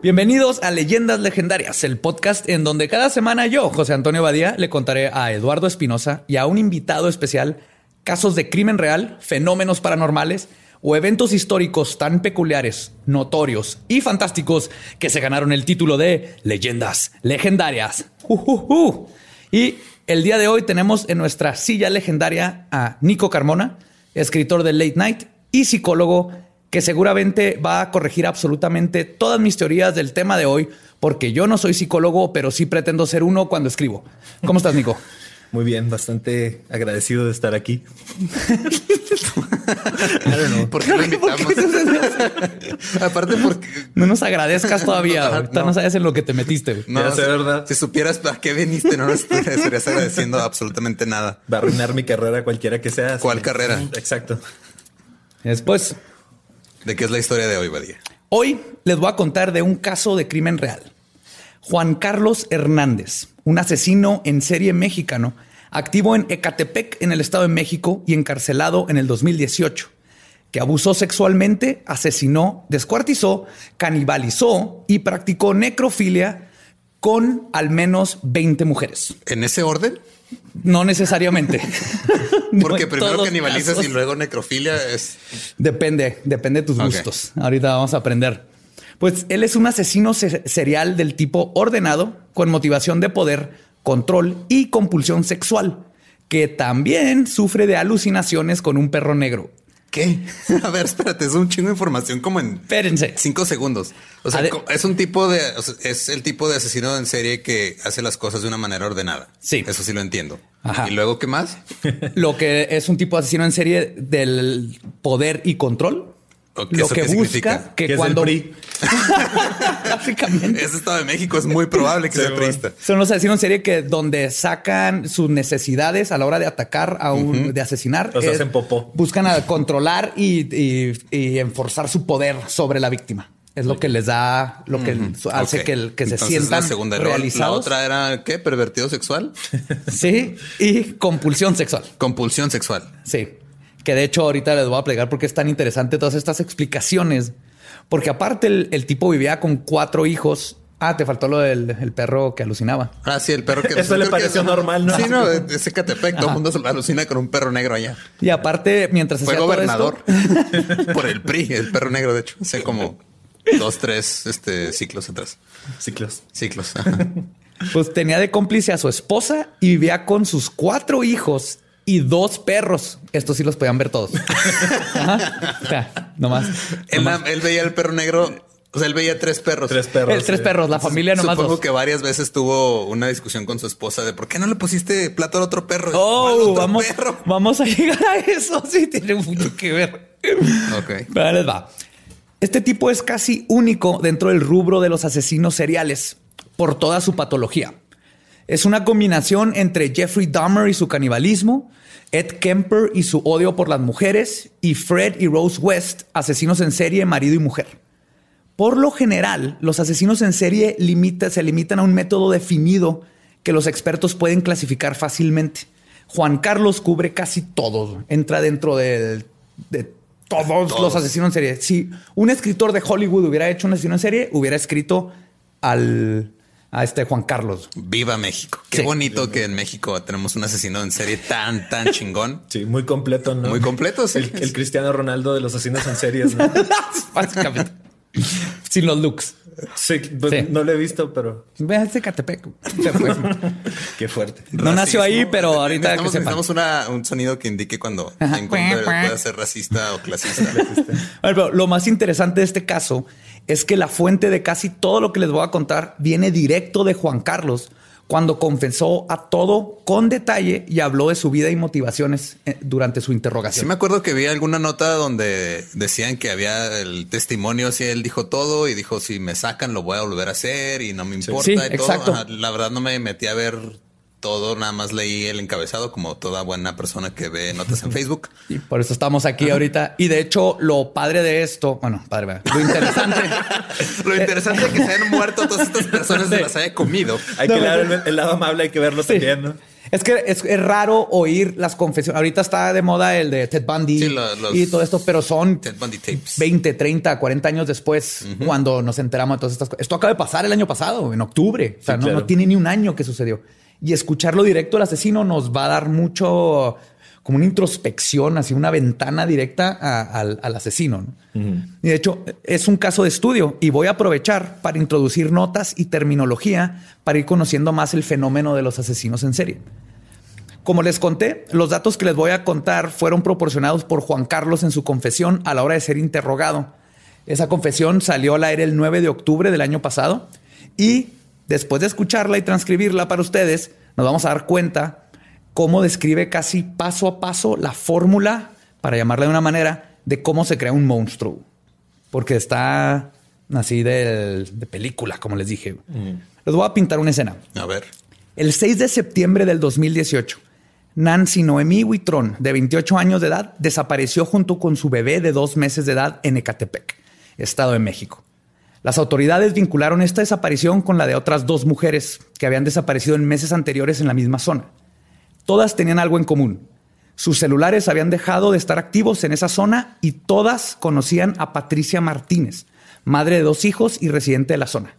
Bienvenidos a Leyendas Legendarias, el podcast en donde cada semana yo, José Antonio Badía, le contaré a Eduardo Espinosa y a un invitado especial casos de crimen real, fenómenos paranormales o eventos históricos tan peculiares, notorios y fantásticos que se ganaron el título de Leyendas Legendarias. Y el día de hoy tenemos en nuestra silla legendaria a Nico Carmona, escritor de Late Night y psicólogo que seguramente va a corregir absolutamente todas mis teorías del tema de hoy, porque yo no soy psicólogo, pero sí pretendo ser uno cuando escribo. ¿Cómo estás, Nico? Muy bien, bastante agradecido de estar aquí. ¿Por qué lo invitamos? Aparte porque no nos agradezcas todavía. Ahorita no. sabes en lo que te metiste. No, es verdad. Si supieras para qué viniste, no nos estarías agradeciendo absolutamente nada. Va a arruinar mi carrera cualquiera que sea. ¿Cuál carrera? Exacto. Después, ¿De qué es la historia de hoy, Badía? Hoy les voy a contar de un caso de crimen real. Juan Carlos Hernández, un asesino en serie mexicano, activo en Ecatepec, en el Estado de México, y encarcelado en el 2018, que abusó sexualmente, asesinó, descuartizó, canibalizó y practicó necrofilia con al menos 20 mujeres. ¿En ese orden? No necesariamente. Porque primero canibalizas y luego necrofilia es. Depende, depende de tus gustos. Ahorita vamos a aprender. Pues él es un asesino serial del tipo ordenado, con motivación de poder, control y compulsión sexual, que también sufre de alucinaciones con un perro negro. ¿Qué? A ver, espérate, es un chingo de información como en Espérense. cinco segundos. O sea, es un tipo de, o sea, es el tipo de asesino en serie que hace las cosas de una manera ordenada. Sí. Eso sí lo entiendo. ¿Y luego qué más? Lo que es un tipo de asesino en serie del poder y control. Lo que busca que cuando básicamente ese estado de México es muy probable que sea priista. Son los asesinos en serie que donde sacan sus necesidades a la hora de atacar a un de asesinar. Los hacen popó. Buscan a controlar y, y, y enforzar su poder sobre la víctima. Es lo que les da, lo que hace que, que se Entonces, sientan la segunda realizados. La otra era ¿qué? Pervertido sexual. Sí, y compulsión sexual. Compulsión sexual. Sí. Que de hecho ahorita les voy a plegar porque es tan interesante todas estas explicaciones. Porque aparte el, el tipo vivía con cuatro hijos. Ah, te faltó lo del el perro que alucinaba. Ah, sí, el perro que Eso le que pareció es- normal, ¿no? Sí, no, ese Catepec, todo el mundo se alucina con un perro negro allá. Y aparte, mientras Fue hacía todo gobernador esto- por el PRI, el perro negro, de hecho. Hace como dos, tres este, ciclos atrás. Ciclos. Ciclos. ajá. pues tenía de cómplice a su esposa y vivía con sus cuatro hijos y dos perros. Estos sí los podían ver todos. Ajá. O sea, nomás. él, nomás. él veía el perro negro. O sea, él veía tres perros. Tres perros. El tres sí. perros, la familia nomás Supongo dos. que varias veces tuvo una discusión con su esposa de por qué no le pusiste plato al otro perro. ¿Cuál Oh, otro vamos, perro? vamos a llegar a eso. Sí, tiene mucho que ver. Ok. Les va. Este tipo es casi único dentro del rubro de los asesinos seriales por toda su patología. Es una combinación entre Jeffrey Dahmer y su canibalismo, Ed Kemper y su odio por las mujeres, y Fred y Rose West, asesinos en serie, marido y mujer. Por lo general, los asesinos en serie se limitan a un método definido que los expertos pueden clasificar fácilmente. Juan Carlos cubre casi todo, entra dentro de, todos, los asesinos en serie. Si un escritor de Hollywood hubiera hecho un asesino en serie, hubiera escrito al a este Juan Carlos. Viva México. Qué bonito que en México tenemos un asesino en serie tan, tan chingón. Sí, muy completo, ¿no? Muy completo, sí. El, Cristiano Ronaldo de los asesinos en series, ¿no? Básicamente. Sin los looks. Sí, pues no lo he visto, pero. Ve a este Catepec. Qué fuerte. No nació ahí, pero ahorita necesitamos, que un sonido que indique cuando puede ser racista o clasista. lo más interesante de este caso es que la fuente de casi todo lo que les voy a contar viene directo de Juan Carlos, cuando confesó a todo con detalle y habló de su vida y motivaciones eh, durante su interrogación. Sí, me acuerdo que vi alguna nota donde decían que había el testimonio, si él dijo todo y dijo, si me sacan lo voy a volver a hacer y no me importa. Sí, exacto. La verdad no me metí a ver todo, nada más leí el encabezado como toda buena persona que ve notas en Facebook. Y por eso estamos aquí ahorita. Y de hecho, lo padre de esto, bueno, padre, lo interesante. lo interesante es que se hayan muerto todas estas personas y las haya comido. Hay que leer el, lado amable, hay que verlo también, ¿no? Es que es, raro oír las confesiones. Ahorita está de moda el de Ted Bundy y todo esto, pero son 20, 30, 40 años después cuando nos enteramos de todas estas cosas. Esto acaba de pasar el año pasado, en octubre. O sea, no, no tiene ni un año que sucedió y escucharlo directo al asesino nos va a dar mucho como una introspección, así una ventana directa al, asesino. Y de hecho, es un caso de estudio y voy a aprovechar para introducir notas y terminología para ir conociendo más el fenómeno de los asesinos en serie. Como les conté, los datos que les voy a contar fueron proporcionados por Juan Carlos en su confesión a la hora de ser interrogado. Esa confesión salió al aire el 9 de octubre del año pasado y Después de escucharla y transcribirla para ustedes, nos vamos a dar cuenta cómo describe casi paso a paso la fórmula, para llamarla de una manera, de cómo se crea un monstruo. Porque está así de, película, como les dije. Les voy a pintar una escena. A ver. El 6 de septiembre del 2018, Nancy Noemí Huitrón, de 28 años de edad, desapareció junto con su bebé de dos meses de edad en Ecatepec, Estado de México. Las autoridades vincularon esta desaparición con la de otras dos mujeres que habían desaparecido en meses anteriores en la misma zona. Todas tenían algo en común. Sus celulares habían dejado de estar activos en esa zona y todas conocían a Patricia Martínez, madre de dos hijos y residente de la zona.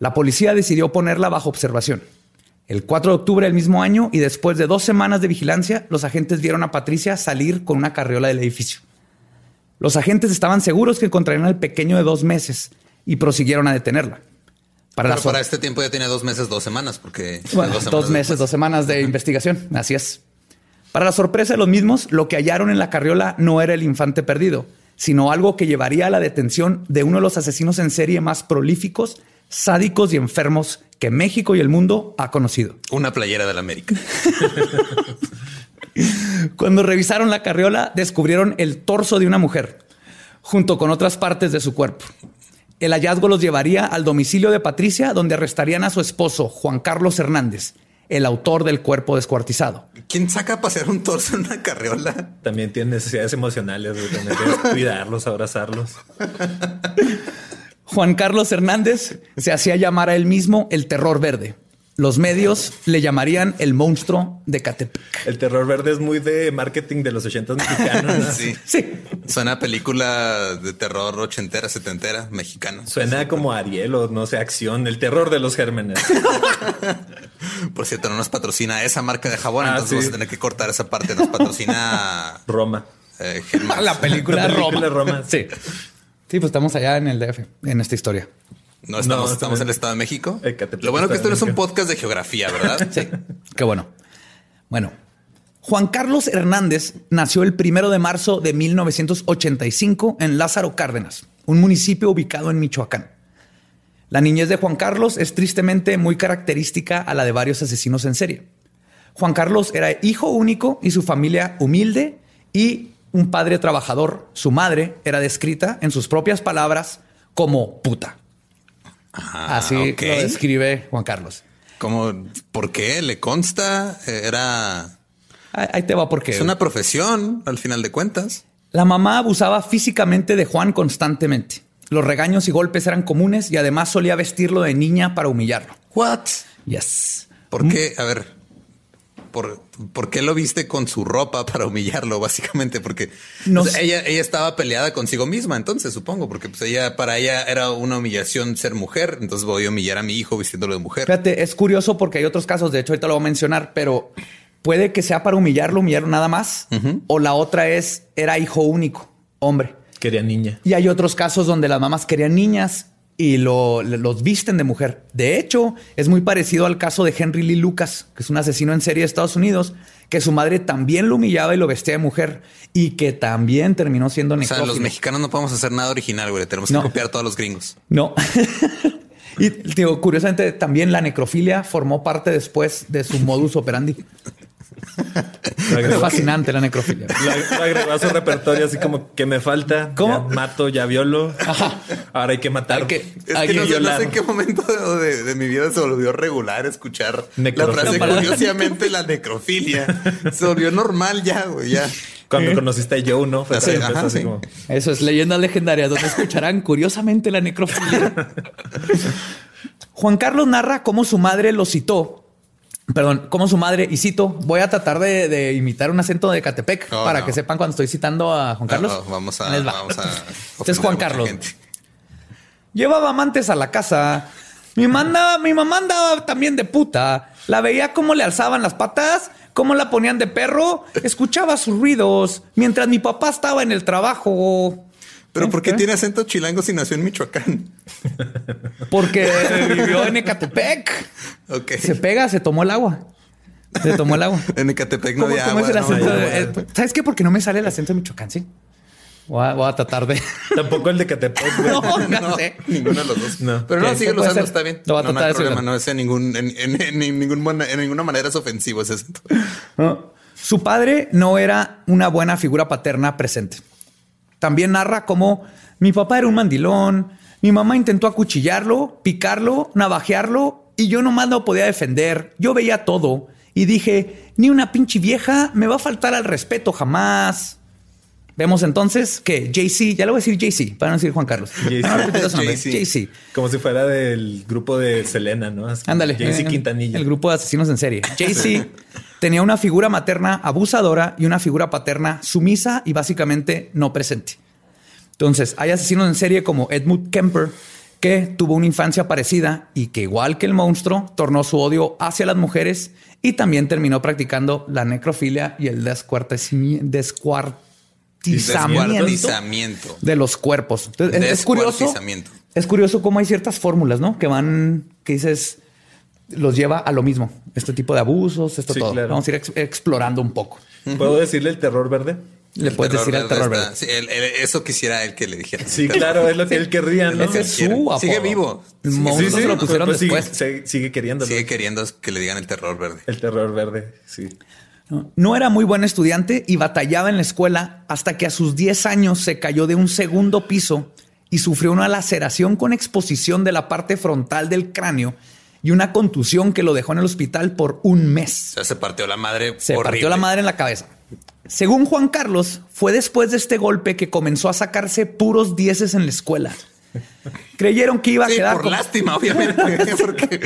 La policía decidió ponerla bajo observación. El 4 de octubre del mismo año y después de dos semanas de vigilancia, los agentes vieron a Patricia salir con una carriola del edificio. Los agentes estaban seguros que encontrarían al pequeño de dos meses, y prosiguieron a detenerla. Para, Pero para este tiempo ya tiene dos meses, dos semanas, porque... dos, meses, dos semanas de investigación, así es. Para la sorpresa de los mismos, lo que hallaron en la carriola no era el infante perdido, sino algo que llevaría a la detención de uno de los asesinos en serie más prolíficos, sádicos y enfermos que México y el mundo ha conocido. Una playera de la América. Cuando revisaron la carriola, descubrieron el torso de una mujer, junto con otras partes de su cuerpo. El hallazgo los llevaría al domicilio de Patricia, donde arrestarían a su esposo, Juan Carlos Hernández, el autor del cuerpo descuartizado. ¿Quién saca a pasear un torso en una carriola? También tiene necesidades emocionales, de cuidarlos, abrazarlos. Juan Carlos Hernández se hacía llamar a él mismo el terror verde. Los medios le llamarían el monstruo de Catepec. El terror verde es muy de marketing de los ochentas mexicanos. sí. sí. Suena película de terror ochentera, setentera, mexicana. Suena como Ariel o no sé, acción, el terror de los gérmenes. Por cierto, no nos patrocina esa marca de jabón, ah, entonces vamos a tener que cortar esa parte. Nos patrocina Roma. Eh, la película, La película Roma. Sí. Sí, pues estamos allá en el DF, en esta historia. No estamos, estamos en el Estado de México. Lo bueno que esto no es un podcast de geografía, ¿verdad? sí. Qué bueno. Bueno, Juan Carlos Hernández nació el primero de marzo de 1985 en Lázaro Cárdenas, un municipio ubicado en Michoacán. La niñez de Juan Carlos es tristemente muy característica a la de varios asesinos en serie. Juan Carlos era hijo único y su familia humilde y un padre trabajador, su madre era descrita en sus propias palabras como puta. Ah, Así lo describe Juan Carlos. Como, ¿por qué? ¿Le consta? Eh, Era... Ahí ahí te va porque Es una profesión, al final de cuentas. la mamá abusaba físicamente de Juan constantemente. Los regaños y golpes eran comunes y además solía vestirlo de niña para humillarlo. What? Yes. ¿Por qué? A ver, ¿por, por qué lo viste con su ropa para humillarlo, básicamente? Porque No o sea, sé. ella, ella estaba peleada consigo misma, entonces supongo, porque pues ella, para ella era una humillación ser mujer, entonces voy a humillar a mi hijo vistiéndolo de mujer. Fíjate, es curioso porque hay otros casos, de hecho ahorita lo voy a mencionar, pero puede que sea para humillarlo, humillarlo nada más, o la otra es, era hijo único, hombre. Quería niña. Y hay otros casos donde las mamás querían niñas y lo- los visten de mujer. De hecho, es muy parecido al caso de Henry Lee Lucas, que es un asesino en serie de Estados Unidos, que su madre también lo humillaba y lo vestía de mujer y que también terminó siendo O sea, necrófilo. los mexicanos no podemos hacer nada original, güey. Tenemos que No. copiar a todos los gringos. No. y digo, curiosamente, también la necrofilia formó parte después de su modus operandi. Lo Es agregó, fascinante la necrofilia. lo- lo agregó a su repertorio así como que me falta. ¿Cómo? Ya mato, ya violo. Ahora hay que matar. Hay que- Es Hay que no, sé- no sé en qué momento de, de mi vida se volvió regular escuchar la Necrofilia. frase curiosamente la necrofilia. Se volvió normal ya, güey, ya. Cuando conociste a Joe, ¿no? Fue Sí, así, empezó ajá, así sí. como... Eso es leyendas legendarias donde escucharán curiosamente la necrofilia. Juan Carlos narra cómo su madre lo citó. Perdón, cómo su madre, y cito, voy a tratar de, de imitar un acento de Catepec Oh, para no. que sepan cuando estoy citando a Juan Carlos. No, vamos a, vamos a Este es Juan Carlos. gente. Llevaba amantes a la casa. Mi, manda, mi mamá andaba también de puta. La veía cómo le alzaban las patas, cómo la ponían de perro. Escuchaba sus ruidos mientras mi papá estaba en el trabajo. Pero. ¿por qué ¿Eh? tiene acento chilango si nació en Michoacán? Porque vivió en Ecatepec. Ok. Se pega, se tomó el agua. Se tomó el agua. En Ecatepec no ¿Cómo, había cómo agua. es el no, acento? no, no. eh, ¿Sabes qué? Porque no me sale el acento de Michoacán, sí. Voy a, voy a tratar de. Tampoco el de Catepec. No, no No, sé. ninguno de los dos. No. Pero no, sigue puede usando, está bien. Lo voy a no, no tratar hay de problema, no es en, ningún, en, en- en ningún en ninguna manera es ofensivo ese acento. ¿no? Su padre no era una buena figura paterna presente. También narra cómo mi papá era un mandilón, mi mamá intentó acuchillarlo, picarlo, navajearlo y yo nomás no podía defender. Yo veía todo y dije, ni una pinche vieja me va a faltar al respeto jamás. Vemos entonces que JC, ya le voy a decir JC, para no decir Juan Carlos. JC. JC. JC. Como si fuera del grupo de Selena, ¿no? Ándale. Eh, Quintanilla. El grupo de asesinos en serie. JC tenía una figura materna abusadora y una figura paterna sumisa y básicamente no presente. Entonces, hay asesinos en serie como Edmund Kemper, que tuvo una infancia parecida y que, igual que el monstruo, tornó su odio hacia las mujeres y también terminó practicando la necrofilia y el descuartecimi- descuartizamiento Descuartizamiento. de los cuerpos. Entonces, es- curioso. Descuartizamiento. Es curioso cómo hay ciertas fórmulas, ¿no? Que van, que dices, los lleva a lo mismo. Este tipo de abusos, esto Sí, todo. claro. Vamos a ir ex- explorando un poco. ¿Puedo decirle el terror verde? Le El puedes decir al terror verde. sí, el- el- eso quisiera él que le dijera. Sí, claro, es lo que él querría, ¿no? Ese es su quiere. apodo. Sigue vivo. Sí, sí, se lo sí. pusieron Pues sigue- después. Sigue, sigue queriéndolo. Sigue queriendo que le digan el terror verde. El terror verde, sí. ¿No? Era muy buen estudiante y batallaba en la escuela hasta que a sus 10 años se cayó de un segundo piso y sufrió una laceración con exposición de la parte frontal del cráneo y una contusión que lo dejó en el hospital por un mes. O sea, se partió la madre. Se horrible. partió la madre en la cabeza. Según Juan Carlos, fue después de este golpe que comenzó a sacarse puros dieces en la escuela. Creyeron que iba a Sí, quedar por lástima, obviamente. porque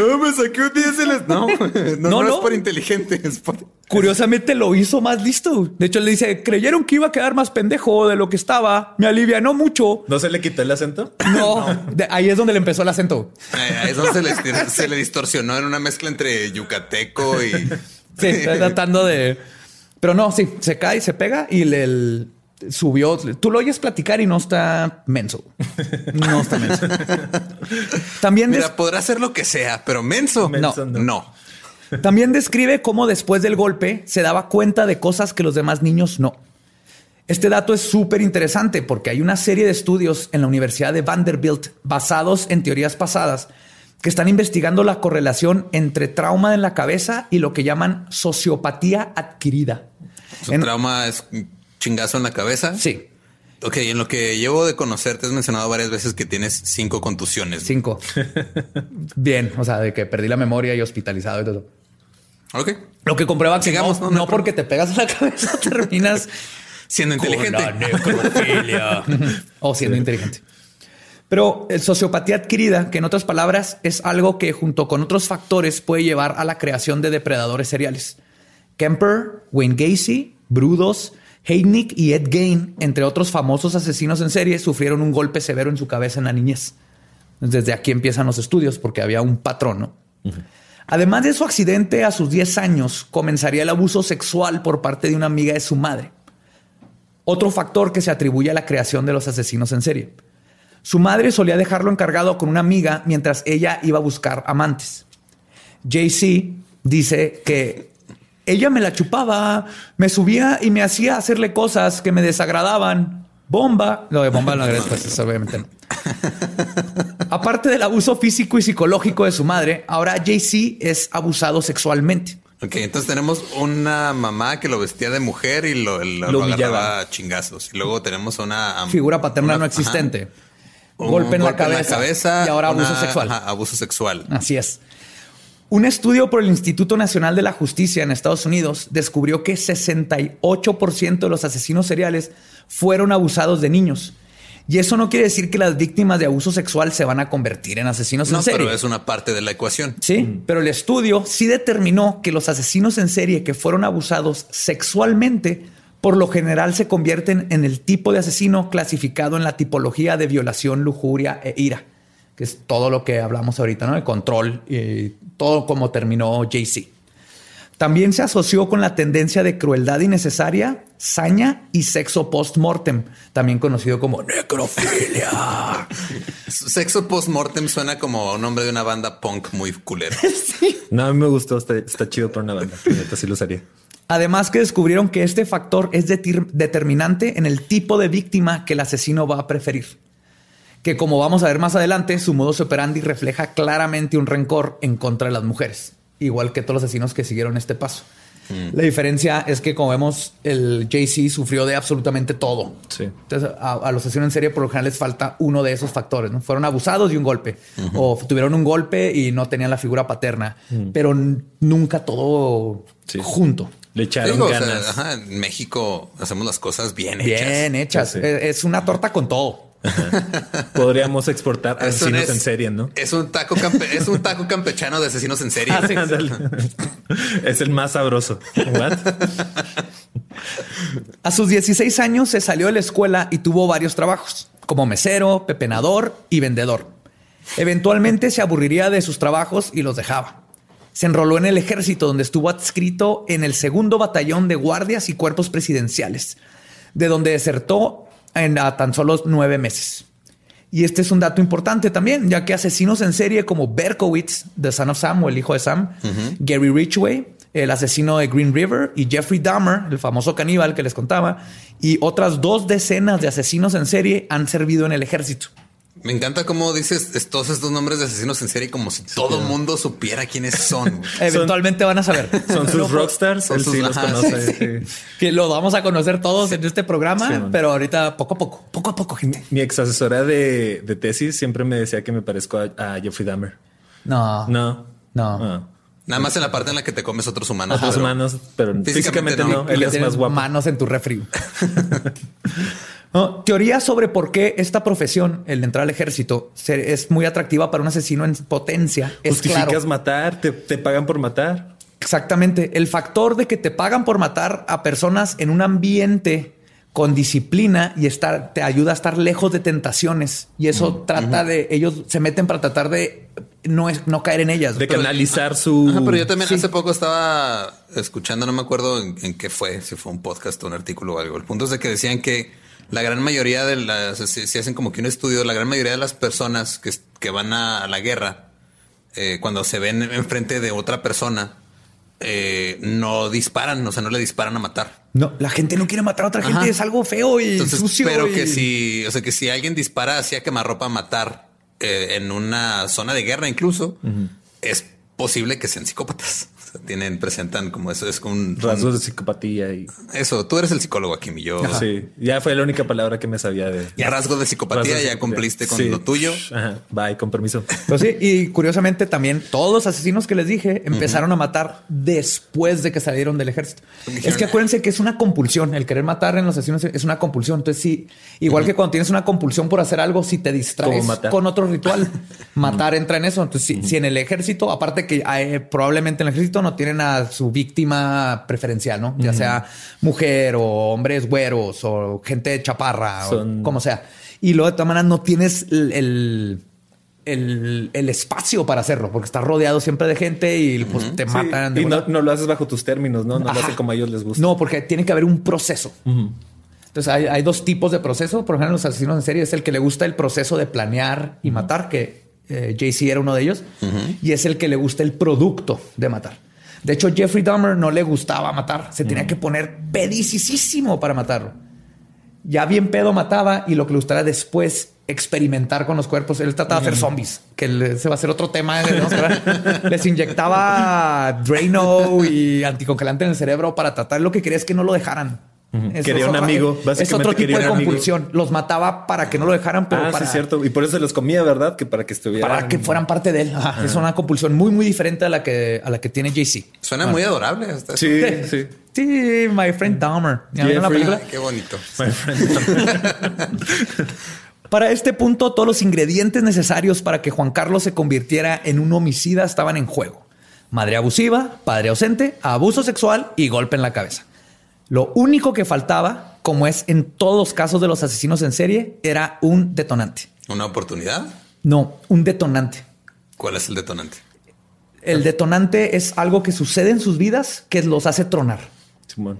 "Oh, me saqué un 10 en las-". No, no, no, No, no no. es por inteligente, es por. Curiosamente lo hizo más listo. De hecho, le dice, creyeron que iba a quedar más pendejo de lo que estaba. Me alivianó mucho. ¿No se le quitó el acento? No, de- ahí es donde le empezó el acento. Eso se le, se le distorsionó en una mezcla entre yucateco y. Sí, está tratando de... Pero no, sí, se cae, se pega y le el- subió. Tú lo oyes platicar y no está menso. No está menso. También Mira, podrá hacer lo que sea, pero menso. Menso no. no. no. También describe cómo después del golpe se daba cuenta de cosas que los demás niños no. Este dato es súper interesante porque hay una serie de estudios en la Universidad de Vanderbilt basados en teorías pasadas que están investigando la correlación entre trauma en la cabeza y lo que llaman sociopatía adquirida. Su En- trauma es chingazo en la cabeza. Sí, Ok, en lo que llevo de conocerte has mencionado varias veces que tienes cinco contusiones. cinco. Bien, o sea, de que perdí la memoria y hospitalizado y todo. Ok. Lo que comprueba que Sigamos, no, porque te pegas a la cabeza terminas Siendo inteligente. O siendo inteligente. Pero el sociopatía adquirida, que en otras palabras es algo que junto con otros factores puede llevar a la creación de depredadores seriales. Kemper, Wayne Gacy, Brudos, Heidnik y Ed Gein, entre otros famosos asesinos en serie, sufrieron un golpe severo en su cabeza en la niñez. Desde aquí empiezan los estudios porque había un patrón. ¿no? Además de su accidente, a sus 10 años comenzaría el abuso sexual por parte de una amiga de su madre. Otro factor que se atribuye a la creación de los asesinos en serie. Su madre solía dejarlo encargado con una amiga mientras ella iba a buscar amantes. JC dice que ella me la chupaba, me subía y me hacía hacerle cosas que me desagradaban. Bomba. Lo de bomba no pues, obviamente no. Aparte del abuso físico y psicológico de su madre, ahora JC es abusado sexualmente. Ok, entonces tenemos una mamá que lo vestía de mujer y lo, lo, Lo lo humillaba. agarraba a chingazos. Y luego tenemos una Figura paterna una- no ajá. existente. Golpe, en, la cabeza, y ahora abuso sexual. ajá, abuso sexual. Así es. Un estudio por el Instituto Nacional de la Justicia en Estados Unidos descubrió que 68% de los asesinos seriales fueron abusados de niños. Y eso no quiere decir que las víctimas de abuso sexual se van a convertir en asesinos No, en serie. pero es una parte de la ecuación. Sí, pero el estudio sí determinó que los asesinos en serie que fueron abusados sexualmente por lo general se convierten en el tipo de asesino clasificado en la tipología de violación, lujuria e ira, que es todo lo que hablamos ahorita, ¿no? El control y todo como terminó JC. También se asoció con la tendencia de crueldad innecesaria, saña y sexo post-mortem, también conocido como necrofilia. Sexo post-mortem suena como un nombre de una banda punk muy culero. No, a mí me gustó. Está, está chido para una banda. Neta, sí lo usaría. Además que descubrieron que este factor es determinante en el tipo de víctima que el asesino va a preferir. Que como vamos a ver más adelante, su modus operandi refleja claramente un rencor en contra de las mujeres, igual que todos los asesinos que siguieron este paso. La diferencia es que, como vemos, el JC sufrió de absolutamente todo. Sí. Entonces, a, a los asesinos en serie, por lo general, les falta uno de esos factores. ¿no? Fueron abusados y un golpe. O tuvieron un golpe y no tenían la figura paterna. Pero n- nunca todo Sí. junto. Le echaron Digo, o sea, ganas. ajá, en México hacemos las cosas bien hechas. Bien hechas. Sí, sí. Es es una torta con todo. Podríamos exportar Es asesinos es- en serie, ¿no? Es un taco campe- es un taco campechano de asesinos en serie. Ah, sí. Es el más sabroso. What? A sus 16 años se salió de la escuela y tuvo varios trabajos, como mesero, pepenador y vendedor. Eventualmente se aburriría de sus trabajos y los dejaba. Se enroló en el ejército, donde estuvo adscrito en el segundo batallón de guardias y cuerpos presidenciales, de donde desertó en a tan solo nueve meses. Y este es un dato importante también, ya que asesinos en serie como Berkowitz, The Son of Sam o el hijo de Sam, Gary Ridgway, el asesino de Green River, y Jeffrey Dahmer, el famoso caníbal que les contaba, y otras dos decenas de asesinos en serie han servido en el ejército. Me encanta cómo dices es- todos estos nombres de asesinos en serie como si todo el mundo supiera quiénes son. Eventualmente van a saber. Son sus rockstars. Son Él sus- sí los conoce. sí. que lo vamos a conocer todos en este programa, pero ahorita poco a poco, poco a poco, gente. Mi ex asesora de, de tesis siempre me decía que me parezco a, a Jeffrey Dahmer. No, No. no. Ah. Nada más en la parte en la que te comes otros humanos. Otros pero- humanos, pero Físicamente físicamente, no. no. Él es más guapo. manos en tu refri. No, teoría sobre por qué esta profesión, el de entrar al ejército, se- es muy atractiva para un asesino en potencia. Es Justificas claro. matar, te, te pagan por matar. Exactamente. El factor de que te pagan por matar a personas en un ambiente con disciplina y estar te ayuda a estar lejos de tentaciones. Y eso trata de ellos se meten para tratar de no, es, no caer en ellas. De Pero- canalizar su. Ajá, pero yo también Sí. hace poco estaba escuchando, no me acuerdo en, en qué fue, si fue un podcast o un artículo o algo. El punto es de que decían que la gran mayoría de las, si, si hacen como que un estudio, la gran mayoría de las personas que, que van a, a la guerra, eh, cuando se ven enfrente de otra persona, eh, no disparan, o sea, no le disparan a matar. No, la gente no quiere matar a otra gente. Ajá. Es algo feo y Entonces, sucio. pero y- que si, o sea, que si alguien dispara hacia quemarropa a matar eh, en una zona de guerra, incluso es posible que sean psicópatas. Sea, tienen, presentan como eso, es como un Rasgos de psicopatía y Eso, tú eres el psicólogo aquí, mi yo. sí, ya fue la única palabra que me sabía de Ya rasgos de psicopatía, Rasgos ya cumpliste con Sí. lo tuyo. Ajá. Bye, con permiso. Pues sí, y curiosamente también todos los asesinos que les dije empezaron a matar después de que salieron del ejército. Es que acuérdense que es una compulsión. El querer matar en los asesinos es una compulsión. Entonces, sí, igual que cuando tienes una compulsión por hacer algo, si te distraes con otro ritual, matar entra en eso. Entonces, si, si en el ejército, aparte que eh, probablemente en el ejército no tienen a su víctima preferencial, ¿no? Ya sea mujer o hombres güeros o gente chaparra Son- o como sea. Y luego de todas maneras no tienes el, el, el- el espacio para hacerlo porque estás rodeado siempre de gente y pues, te Sí, matan. de y no, lo haces bajo tus términos, no, no lo Ajá. hacen como a ellos les gusta. No, porque tiene que haber un proceso. Entonces hay, hay dos tipos de proceso. Por ejemplo, los asesinos en serie es el que le gusta el proceso de planear y matar, que eh, JC era uno de ellos, y es el que le gusta el producto de matar. De hecho, Jeffrey Dahmer no le gustaba matar. Se tenía que poner pedicísimo para matarlo. Ya bien pedo mataba y lo que le gustaba después experimentar con los cuerpos. Él trataba de hacer zombies, que se va a hacer otro tema. hablar. Les inyectaba Drano y anticongelante en el cerebro para tratar. Lo que quería es que no lo dejaran. Eso Quería es un amigo, Es básicamente otro tipo quería de amigo. compulsión. Los mataba para que no lo dejaran, pero ah, para, sí, es cierto. Y por eso los comía, ¿verdad? Que para que estuvieran. para que fueran parte de él. Ajá. Es una compulsión muy, muy diferente a la que, a la que tiene JC. Suena muy adorable. hasta Sí, eso. sí. Sí, my friend Dahmer. ¿Ya vieron la Jeffrey. película? Ay, qué bonito. My friend. Para este punto, todos los ingredientes necesarios para que Juan Carlos se convirtiera en un homicida estaban en juego. Madre abusiva, padre ausente, abuso sexual y golpe en la cabeza. Lo único que faltaba, como es en todos los casos de los asesinos en serie, era un detonante. ¿Una oportunidad? No, un detonante. ¿Cuál es el detonante? El detonante es algo que sucede en sus vidas que los hace tronar. Simón.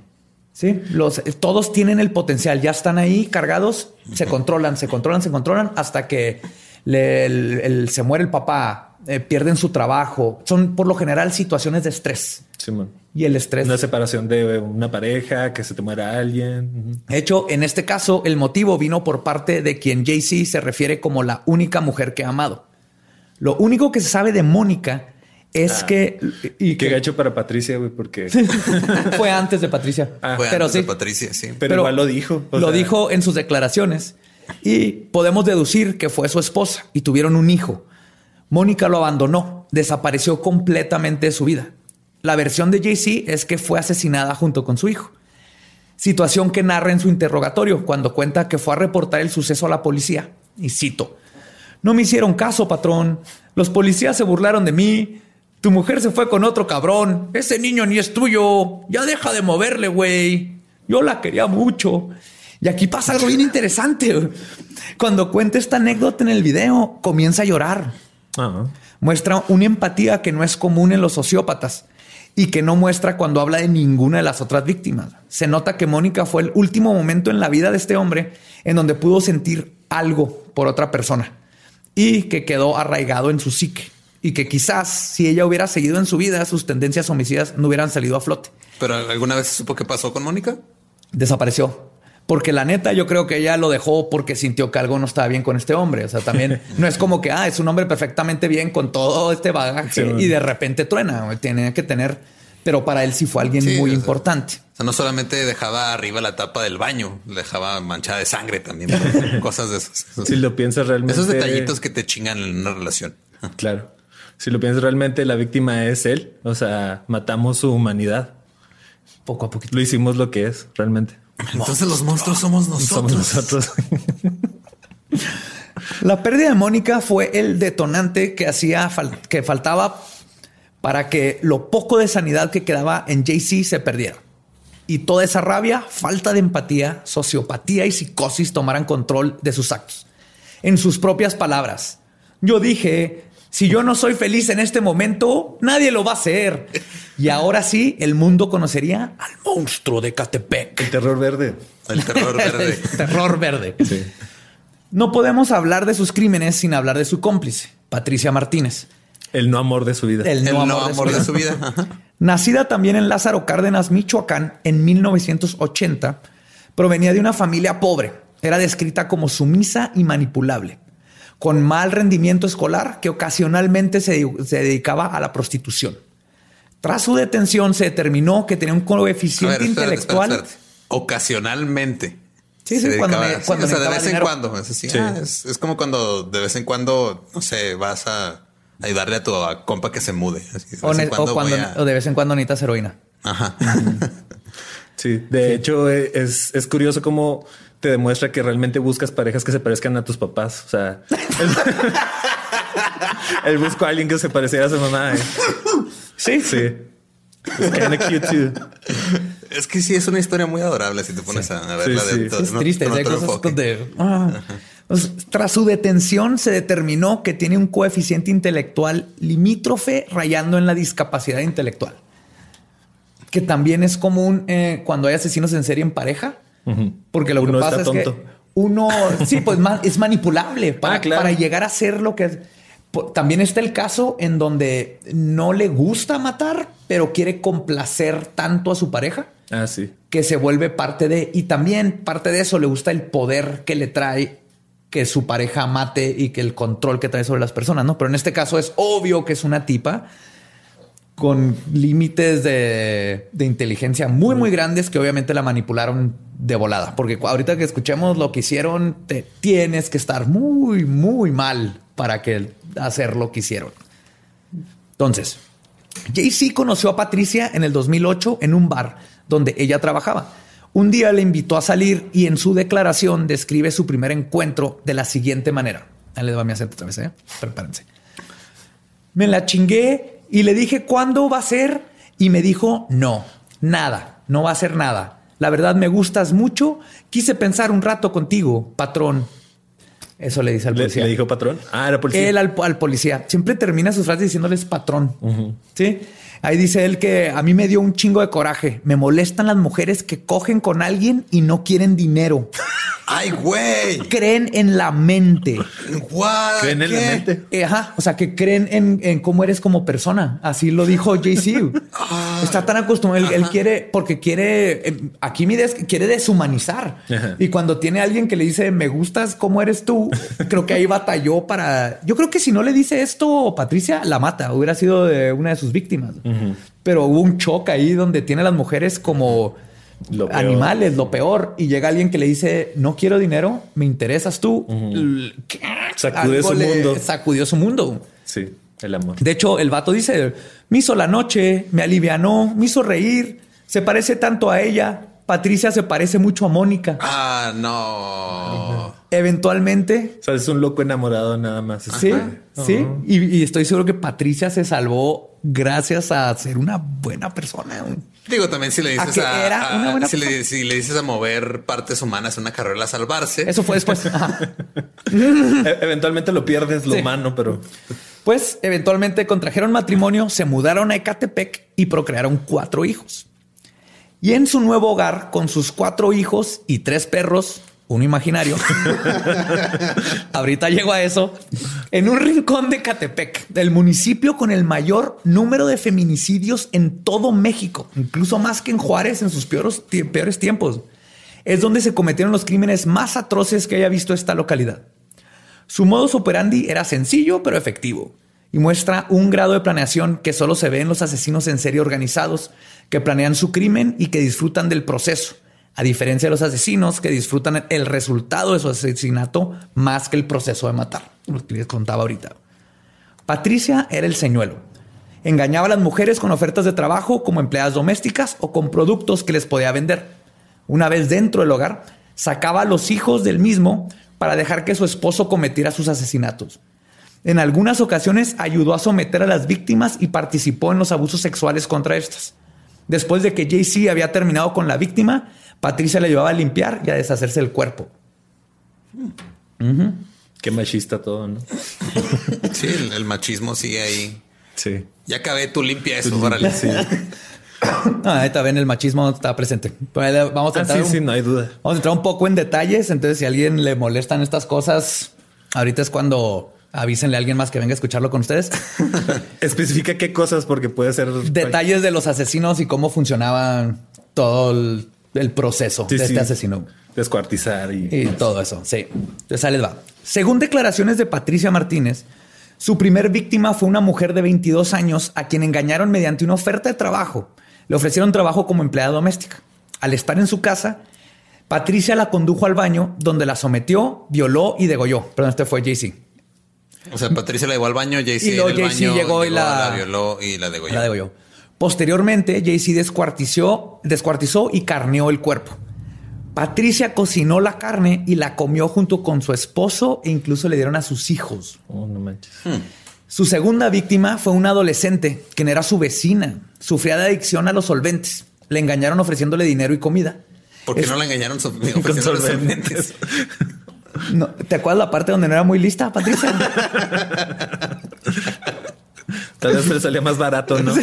Sí, los, todos tienen el potencial, ya están ahí cargados, se controlan, se controlan, se controlan hasta que le- el- el- se muere el papá, eh, pierden su trabajo. Son por lo general situaciones de estrés Simón. Y el estrés. Una separación de una pareja, que se te muera alguien. De hecho, en este caso, el motivo vino por parte de quien JC se refiere como la única mujer que ha amado. Lo único que se sabe de Mónica es que y qué que gacho para Patricia, güey, porque. fue antes de Patricia. Ah, Fue pero antes de. Patricia, sí. Pero, igual lo dijo. o lo sea, dijo en sus declaraciones y podemos deducir que fue su esposa y tuvieron un hijo. Mónica lo abandonó, desapareció completamente de su vida. La versión de JC es que fue asesinada junto con su hijo. Situación que narra en su interrogatorio cuando cuenta que fue a reportar el suceso a la policía. Y cito, no me hicieron caso, patrón. Los policías se burlaron de mí. Tu mujer se fue con otro cabrón. Ese niño ni es tuyo. Ya deja de moverle, güey. Yo la quería mucho. Y aquí pasa algo bien interesante. Cuando cuenta esta anécdota en el video, comienza a llorar muestra una empatía que no es común en los sociópatas y que no muestra cuando habla de ninguna de las otras víctimas. Se nota que Mónica fue el último momento en la vida de este hombre en donde pudo sentir algo por otra persona y que quedó arraigado en su psique y que quizás si ella hubiera seguido en su vida, sus tendencias homicidas no hubieran salido a flote. ¿Pero alguna vez supo qué pasó con Mónica? Desapareció. Porque la neta, yo creo que ella lo dejó porque sintió que algo no estaba bien con este hombre. O sea, también no es como que ah, es un hombre perfectamente bien con todo este bagaje Sí, bueno. y de repente truena. Tiene que tener, pero para él sí fue alguien Sí, muy o sea, importante. O sea, no solamente dejaba arriba la tapa del baño, dejaba manchada de sangre también. cosas de esas. Si lo piensas realmente. Esos detallitos que te chingan en una relación. Claro. Si lo piensas realmente, la víctima es él. O sea, matamos su humanidad. Poco a poquito. Lo hicimos lo que es realmente. Entonces los monstruos somos Somos nosotros. La pérdida de Mónica fue el detonante que hacía fal- que faltaba para que lo poco de sanidad que quedaba en JC se perdiera. Y toda esa rabia, falta de empatía, sociopatía y psicosis tomaran control de sus actos. En sus propias palabras, yo dije, si yo no soy feliz en este momento, nadie lo va a hacer. Y ahora sí, el mundo conocería al monstruo de Catepec. El terror verde. El terror verde. El terror verde. Sí. No podemos hablar de sus crímenes sin hablar de su cómplice, Patricia Martínez. El no amor de su vida. El El no no amor, de, de su vida. Nacida también en Lázaro Cárdenas, Michoacán, en 1980, provenía de una familia pobre. Era descrita como sumisa y manipulable. Con mal rendimiento escolar que ocasionalmente se, se dedicaba a la prostitución. Tras su detención se determinó que tenía un A coeficiente ver, espérate, intelectual. espérate, espérate. Ocasionalmente. Sí, sí, cuando ne- cuando o sea, de vez en cuando. Es, así, Sí. ah, es, es como cuando de vez en cuando, no sé, vas a ayudarle a tu a compa que se mude. Así, de O, ne- cuando a- o de vez en cuando necesitas heroína. Ajá. Sí, de hecho eh, es, es curioso cómo te demuestra que realmente buscas parejas que se parezcan a tus papás. O sea, él buscó a alguien que se pareciera a su mamá. eh. Sí, Sí. Es kinda cute too. es que sí, es una historia muy adorable si te pones a verla Sí, de sí. Es no- triste. con hay otro cosas enfoque. donde, ah. Pues, tras su detención, se determinó que tiene un coeficiente intelectual limítrofe rayando en la discapacidad intelectual. Que también es común eh, cuando hay asesinos en serie en pareja. Porque lo Uno que pasa está es que uno, sí, pues es manipulable para, Ah, claro. para llegar a ser lo que es. También está el caso en donde no le gusta matar, pero quiere complacer tanto a su pareja Ah, sí. que se vuelve parte de, y también parte de eso le gusta el poder que le trae que su pareja mate y que el control que trae sobre las personas, ¿no? Pero en este caso es obvio que es una tipa con límites de, de inteligencia muy, muy grandes que obviamente la manipularon de volada. Porque ahorita que escuchemos lo que hicieron, te tienes que estar muy, muy mal para que hacer lo que hicieron. Entonces, Jay-Z conoció a Patricia en el 2008 en un bar donde ella trabajaba. Un día le invitó a salir y en su declaración describe su primer encuentro de la siguiente manera. Ahí les va mi acento otra vez, ¿eh? Prepárense. Me la chingué y le dije, ¿cuándo va a ser? Y me dijo, no, nada, no va a ser nada. La verdad me gustas mucho. Quise pensar un rato contigo, patrón. Eso le dice al ¿Le, policía. le dijo patrón? Ah, era policía. Él al, al policía. Siempre termina sus frases diciéndoles patrón. Sí. Ahí dice él que a mí me dio un chingo de coraje. Me molestan las mujeres que cogen con alguien y no quieren dinero. Ay, güey. Creen en la mente. What? ¿Creen en la ¿Qué? mente? Eh, Ajá, o sea, que creen en, en cómo eres como persona. Así lo dijo Jay-Z. Está tan acostumbrado. Él, él quiere, porque quiere, eh, aquí mi idea es que quiere deshumanizar. Ajá. Y cuando tiene alguien que le dice, me gustas cómo eres tú, creo que ahí batalló para. Yo creo que si no le dice esto, Patricia la mata. Hubiera sido de una de sus víctimas. Pero hubo un choque ahí donde tiene a las mujeres como Lo animales, lo peor. Y llega alguien que le dice, no quiero dinero, me interesas tú. Algo su mundo. Sacudió su mundo. Sí, el amor. De hecho, el vato dice, me hizo la noche, me alivianó, me hizo reír, se parece tanto a ella. Patricia se parece mucho a Mónica. Ah, no. Eventualmente, O sea, es un loco enamorado nada más. sí, sí. Y, y estoy seguro que Patricia se salvó gracias a ser una buena persona. Digo, también si le ¿A dices que a, era a- una buena si, le, persona? si le dices a mover partes humanas en una carrera a salvarse. Eso fue después. E- eventualmente lo pierdes lo Sí. humano, pero Pues eventualmente contrajeron matrimonio, se mudaron a Ecatepec y procrearon cuatro hijos. Y en su nuevo hogar, con sus cuatro hijos y tres perros, uno imaginario, ahorita llego a eso, en un rincón de Ecatepec, del municipio con el mayor número de feminicidios en todo México, incluso más que en Juárez en sus peores tiempos, es donde se cometieron los crímenes más atroces que haya visto esta localidad. Su modus operandi era sencillo pero efectivo y muestra un grado de planeación que solo se ve en los asesinos en serie organizados que planean su crimen y que disfrutan del proceso, a diferencia de los asesinos que disfrutan el resultado de su asesinato más que el proceso de matar, lo que les contaba ahorita. Patricia era el señuelo. Engañaba a las mujeres con ofertas de trabajo como empleadas domésticas o con productos que les podía vender. Una vez dentro del hogar, sacaba a los hijos del mismo para dejar que su esposo cometiera sus asesinatos. En algunas ocasiones ayudó a someter a las víctimas y participó en los abusos sexuales contra estas. Después de que JC había terminado con la víctima, Patricia le llevaba a limpiar y a deshacerse del cuerpo. qué machista todo, ¿no? Sí, el, el machismo sigue ahí. Sí. Ya acabé, tú limpia eso, órale. Sí. Ah, ahí también el machismo está presente. Vamos a Ah, entrar sí, un- sí, no hay duda. Vamos a entrar un poco en detalles. Entonces, si a alguien le molestan estas cosas, ahorita es cuando avísenle a alguien más que venga a escucharlo con ustedes. Especifica qué cosas porque puede ser detalles de los asesinos y cómo funcionaba todo el, el proceso Sí, de sí. este asesino descuartizar y, y todo eso. Sí. Entonces ahí les va. Según declaraciones de Patricia Martínez, su primer víctima fue una mujer de 22 años a quien engañaron mediante una oferta de trabajo. Le ofrecieron trabajo como empleada doméstica. Al estar en su casa, Patricia la condujo al baño donde la sometió, violó y degolló. Perdón, este fue JC. O sea, Patricia la llevó al baño, JC Y luego en el JC baño llegó y la- violó y la degolló. La degolló. Posteriormente, JC descuartizó, descuartizó y carneó el cuerpo. Patricia cocinó la carne y la comió junto con su esposo e incluso le dieron a sus hijos. Oh, no manches. Su segunda víctima fue una adolescente, quien era su vecina. Sufría de adicción a los solventes. Le engañaron ofreciéndole dinero y comida. ¿Por qué Es- no la engañaron ofreciéndole solventes. solventes? No, ¿Te acuerdas la parte donde no era muy lista, Patricia? Tal vez le salía más barato, ¿no?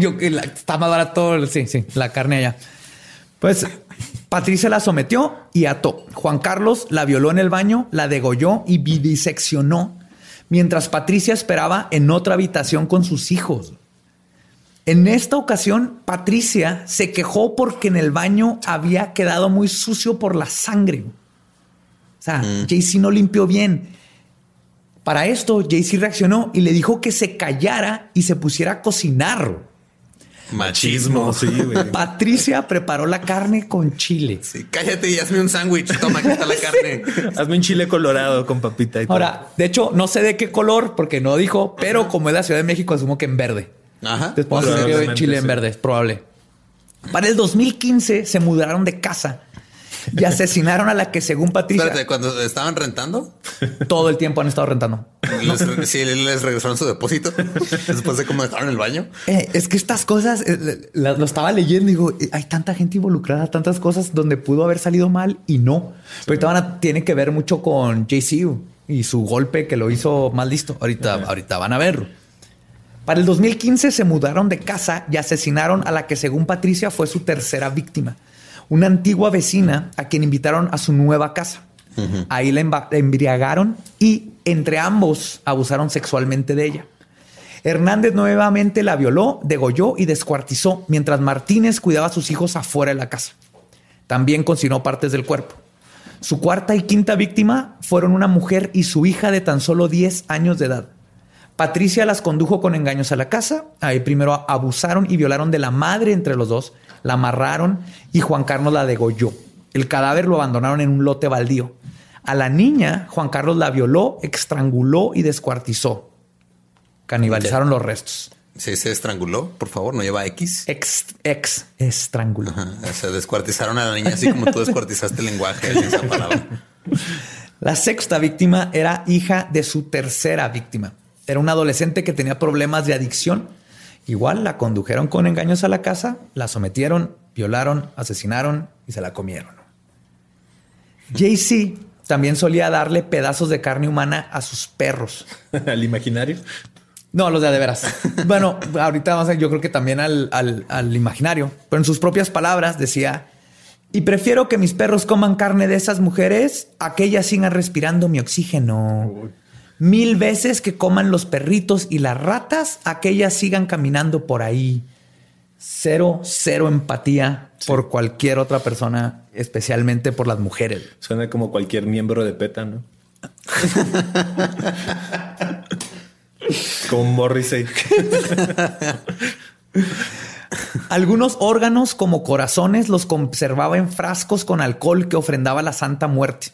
Yo que la- está más barato, sí, sí, la carne allá. Pues Patricia la sometió y ató. Juan Carlos la violó en el baño, la degolló y viviseccionó, mientras Patricia esperaba en otra habitación con sus hijos. En esta ocasión, Patricia se quejó porque en el baño había quedado muy sucio por la sangre. O sea, JC no limpió bien. Para esto, JC reaccionó y le dijo que se callara y se pusiera a cocinar. Machismo. sí, güey. Patricia preparó la carne con chile. Sí, cállate y hazme un sándwich. Toma, aquí está la carne. Hazme un chile colorado con papita y todo. Ahora, de hecho, no sé de qué color porque no dijo, pero como es la Ciudad de México, asumo que en verde. Ajá. Después de Probablemente, chile en sí. verde, es probable. Para el 2015 se mudaron de casa y asesinaron a la que, según Patricia, Espérate, cuando estaban rentando, todo el tiempo han estado rentando. les, sí, les regresaron su depósito después de cómo dejaron el baño. Eh, es que estas cosas eh, la- lo estaba leyendo y digo, eh, hay tanta gente involucrada, tantas cosas donde pudo haber salido mal y no. Pero ahorita van a- tiene que ver mucho con JCU y su golpe que lo hizo más listo. Ahorita, ahorita van a verlo. Para el 2015 se mudaron de casa y asesinaron a la que según Patricia fue su tercera víctima, una antigua vecina a quien invitaron a su nueva casa. Ahí la, embriagaron y entre ambos abusaron sexualmente de ella. Hernández nuevamente la violó, degolló y descuartizó, mientras Martínez cuidaba a sus hijos afuera de la casa. También cocinó partes del cuerpo. Su cuarta y quinta víctima fueron una mujer y su hija de tan solo 10 años de edad. Patricia las condujo con engaños a la casa. Ahí primero abusaron y violaron de la madre entre los dos, la amarraron y Juan Carlos la degolló. El cadáver lo abandonaron en un lote baldío. A la niña, Juan Carlos la violó, estranguló y descuartizó. Canibalizaron los restos. Sí, se estranguló, por favor, no lleva X. Ex, ex, estranguló. Ajá, Se descuartizaron a la niña así como tú descuartizaste el lenguaje esa palabra. La sexta víctima era hija de su tercera víctima. Era una adolescente que tenía problemas de adicción. Igual la condujeron con engaños a la casa, la sometieron, violaron, asesinaron y se la comieron. JC también solía darle pedazos de carne humana a sus perros. Al imaginario. No, los de a de veras. Bueno, ahorita vamos a yo creo que también al, al- al imaginario, pero en sus propias palabras decía, y prefiero que mis perros coman carne de esas mujeres a que ellas sigan respirando mi oxígeno. Mil veces que coman los perritos y las ratas a que ellas sigan caminando por ahí. Cero, cero empatía por cualquier otra persona, especialmente por las mujeres. Suena como cualquier miembro de PETA, ¿no? como Morrissey. Algunos órganos como corazones los conservaba en frascos con alcohol que ofrendaba la Santa Muerte.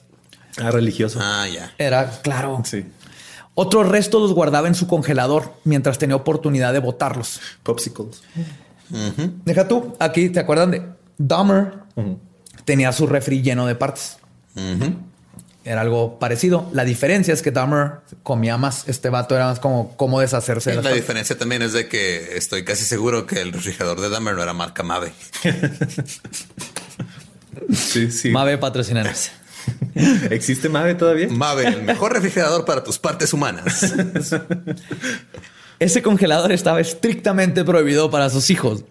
Ah, religioso. Ah, ya. Era claro. Sí. Otros restos los guardaba en su congelador mientras tenía oportunidad de botarlos. Popsicles. Deja tú, aquí te acuerdan de Dahmer. Tenía su refri lleno de partes. Era algo parecido. La diferencia es que Dahmer comía más. Este vato era más como cómo deshacerse de La partes. diferencia también es de que estoy casi seguro que el refrigerador de Dahmer no era marca Mave. Sí, sí. Mave patrocinanos. ¿Existe Mave todavía? Mave, el mejor refrigerador para tus partes humanas. Ese congelador estaba estrictamente prohibido para sus hijos.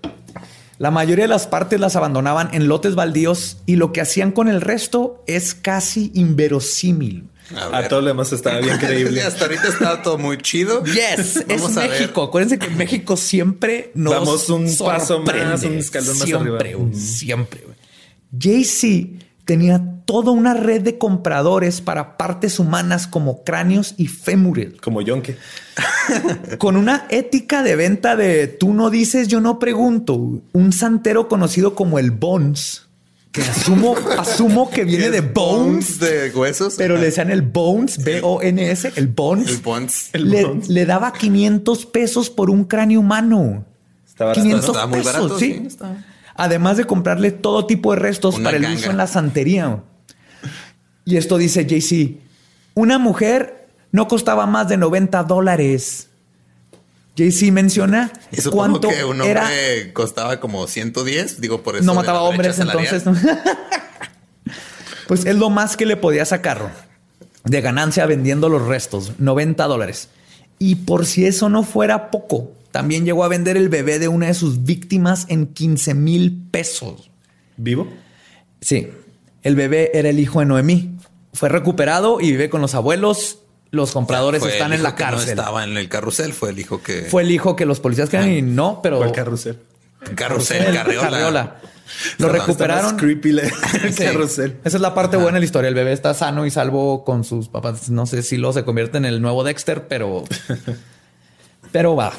La mayoría de las partes las abandonaban en lotes baldíos y lo que hacían con el resto es casi inverosímil. A todo lo demás estaba bien creíble. Hasta ahorita está todo muy chido. Yes, es a ver. México. Acuérdense que México siempre nos Vamos un paso más, sorprende. un escalón más siempre, arriba. güey, Ujú. Siempre. güey. Jay-Z tenía toda una red de compradores para partes humanas como cráneos y fémures. Como Yonke. Con una ética de venta de tú no dices, yo no pregunto. Un santero conocido como el Bones, que asumo, asumo que viene de Bones, de huesos. pero le decían el Bones, B-O-N-S, el Bones. El Bones. El le, Bones. le daba 500 pesos por un cráneo humano. Está barato, 500 Estaba muy pesos, barato, sí. sí, estaba. Además de comprarle todo tipo de restos Una para el ganga. uso en la santería. Y esto dice JC, una mujer no costaba más de 90 dólares. JC menciona cuánto que un hombre era. costaba como 110. Digo, por eso. No mataba hombres, entonces. ¿no? pues es lo más que le podía sacar de ganancia vendiendo los restos, 90 dólares. Y por si eso no fuera poco, también llegó a vender el bebé de una de sus víctimas en 15 mil pesos. ¿Vivo? Sí, el bebé era el hijo de Noemí. Fue recuperado y vive con los abuelos. Los compradores el están en la que No cárcel. estaba en el carrusel, fue el hijo que. Fue el hijo que los policías querían y no, pero ¿Cuál carrusel? carrusel, carriola. Carriola. Lo Perdón, recuperaron. Creepy el Sí. carrusel. Esa es la parte buena de la historia. El bebé está sano y salvo con sus papás. No sé si lo se convierte en el nuevo Dexter, pero. pero va.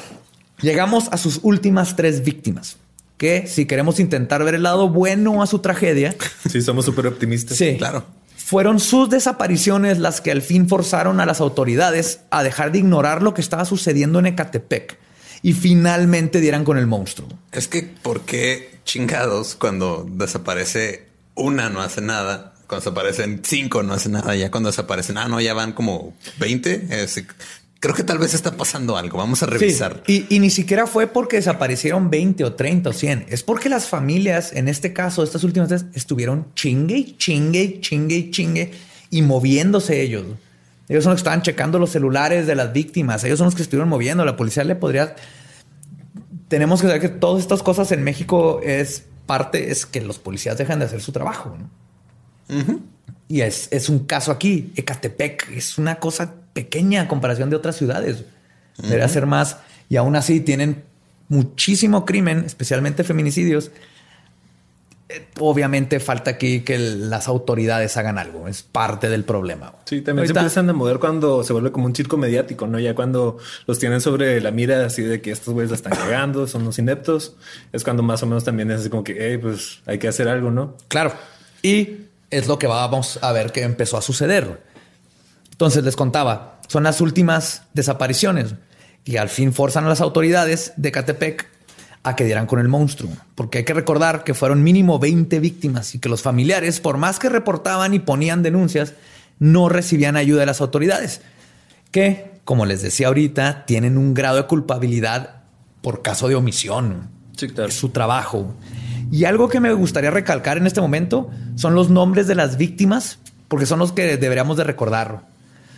Llegamos a sus últimas tres víctimas. Que si queremos intentar ver el lado bueno a su tragedia, Sí, somos súper optimistas. sí, Claro. Fueron sus desapariciones las que al fin forzaron a las autoridades a dejar de ignorar lo que estaba sucediendo en Ecatepec y finalmente dieran con el monstruo. Es que, ¿por qué chingados cuando desaparece una no hace nada? Cuando desaparecen cinco no hace nada. Ya cuando desaparecen, ah, no, ya van como 20. Es- creo que tal vez está pasando algo. Vamos a revisar. Sí, Y, y ni siquiera fue porque desaparecieron 20 o 30 o 100. Es porque las familias, en este caso, estas últimas veces, estuvieron chingue y chingue y chingue y chingue y moviéndose ellos. Ellos son los que estaban checando los celulares de las víctimas. Ellos son los que estuvieron moviendo. La policía le podría... Tenemos que saber que todas estas cosas en México es parte, es que los policías dejan de hacer su trabajo. ¿no? Y es, es un caso aquí. Ecatepec es una cosa pequeña a comparación de otras ciudades. Debería ser más. Y aún así tienen muchísimo crimen, especialmente feminicidios. Eh, Obviamente falta aquí que el- las autoridades hagan algo. Es parte del problema. Sí, también Ahorita- se empiezan a mover cuando se vuelve como un circo mediático, ¿no? Ya cuando los tienen sobre la mira así de que estos güeyes la están cagando, son los ineptos, es cuando más o menos también es así como que, hey, pues hay que hacer algo, ¿no? Claro. Y es lo que vamos a ver que empezó a suceder. Entonces les contaba, son las últimas desapariciones y al fin forzan a las autoridades de Catepec a que dieran con el monstruo, porque hay que recordar que fueron mínimo 20 víctimas y que los familiares, por más que reportaban y ponían denuncias, no recibían ayuda de las autoridades, que, como les decía ahorita, tienen un grado de culpabilidad por caso de omisión. Sí, claro. Es su trabajo. Y algo que me gustaría recalcar en este momento son los nombres de las víctimas, porque son los que deberíamos de recordar.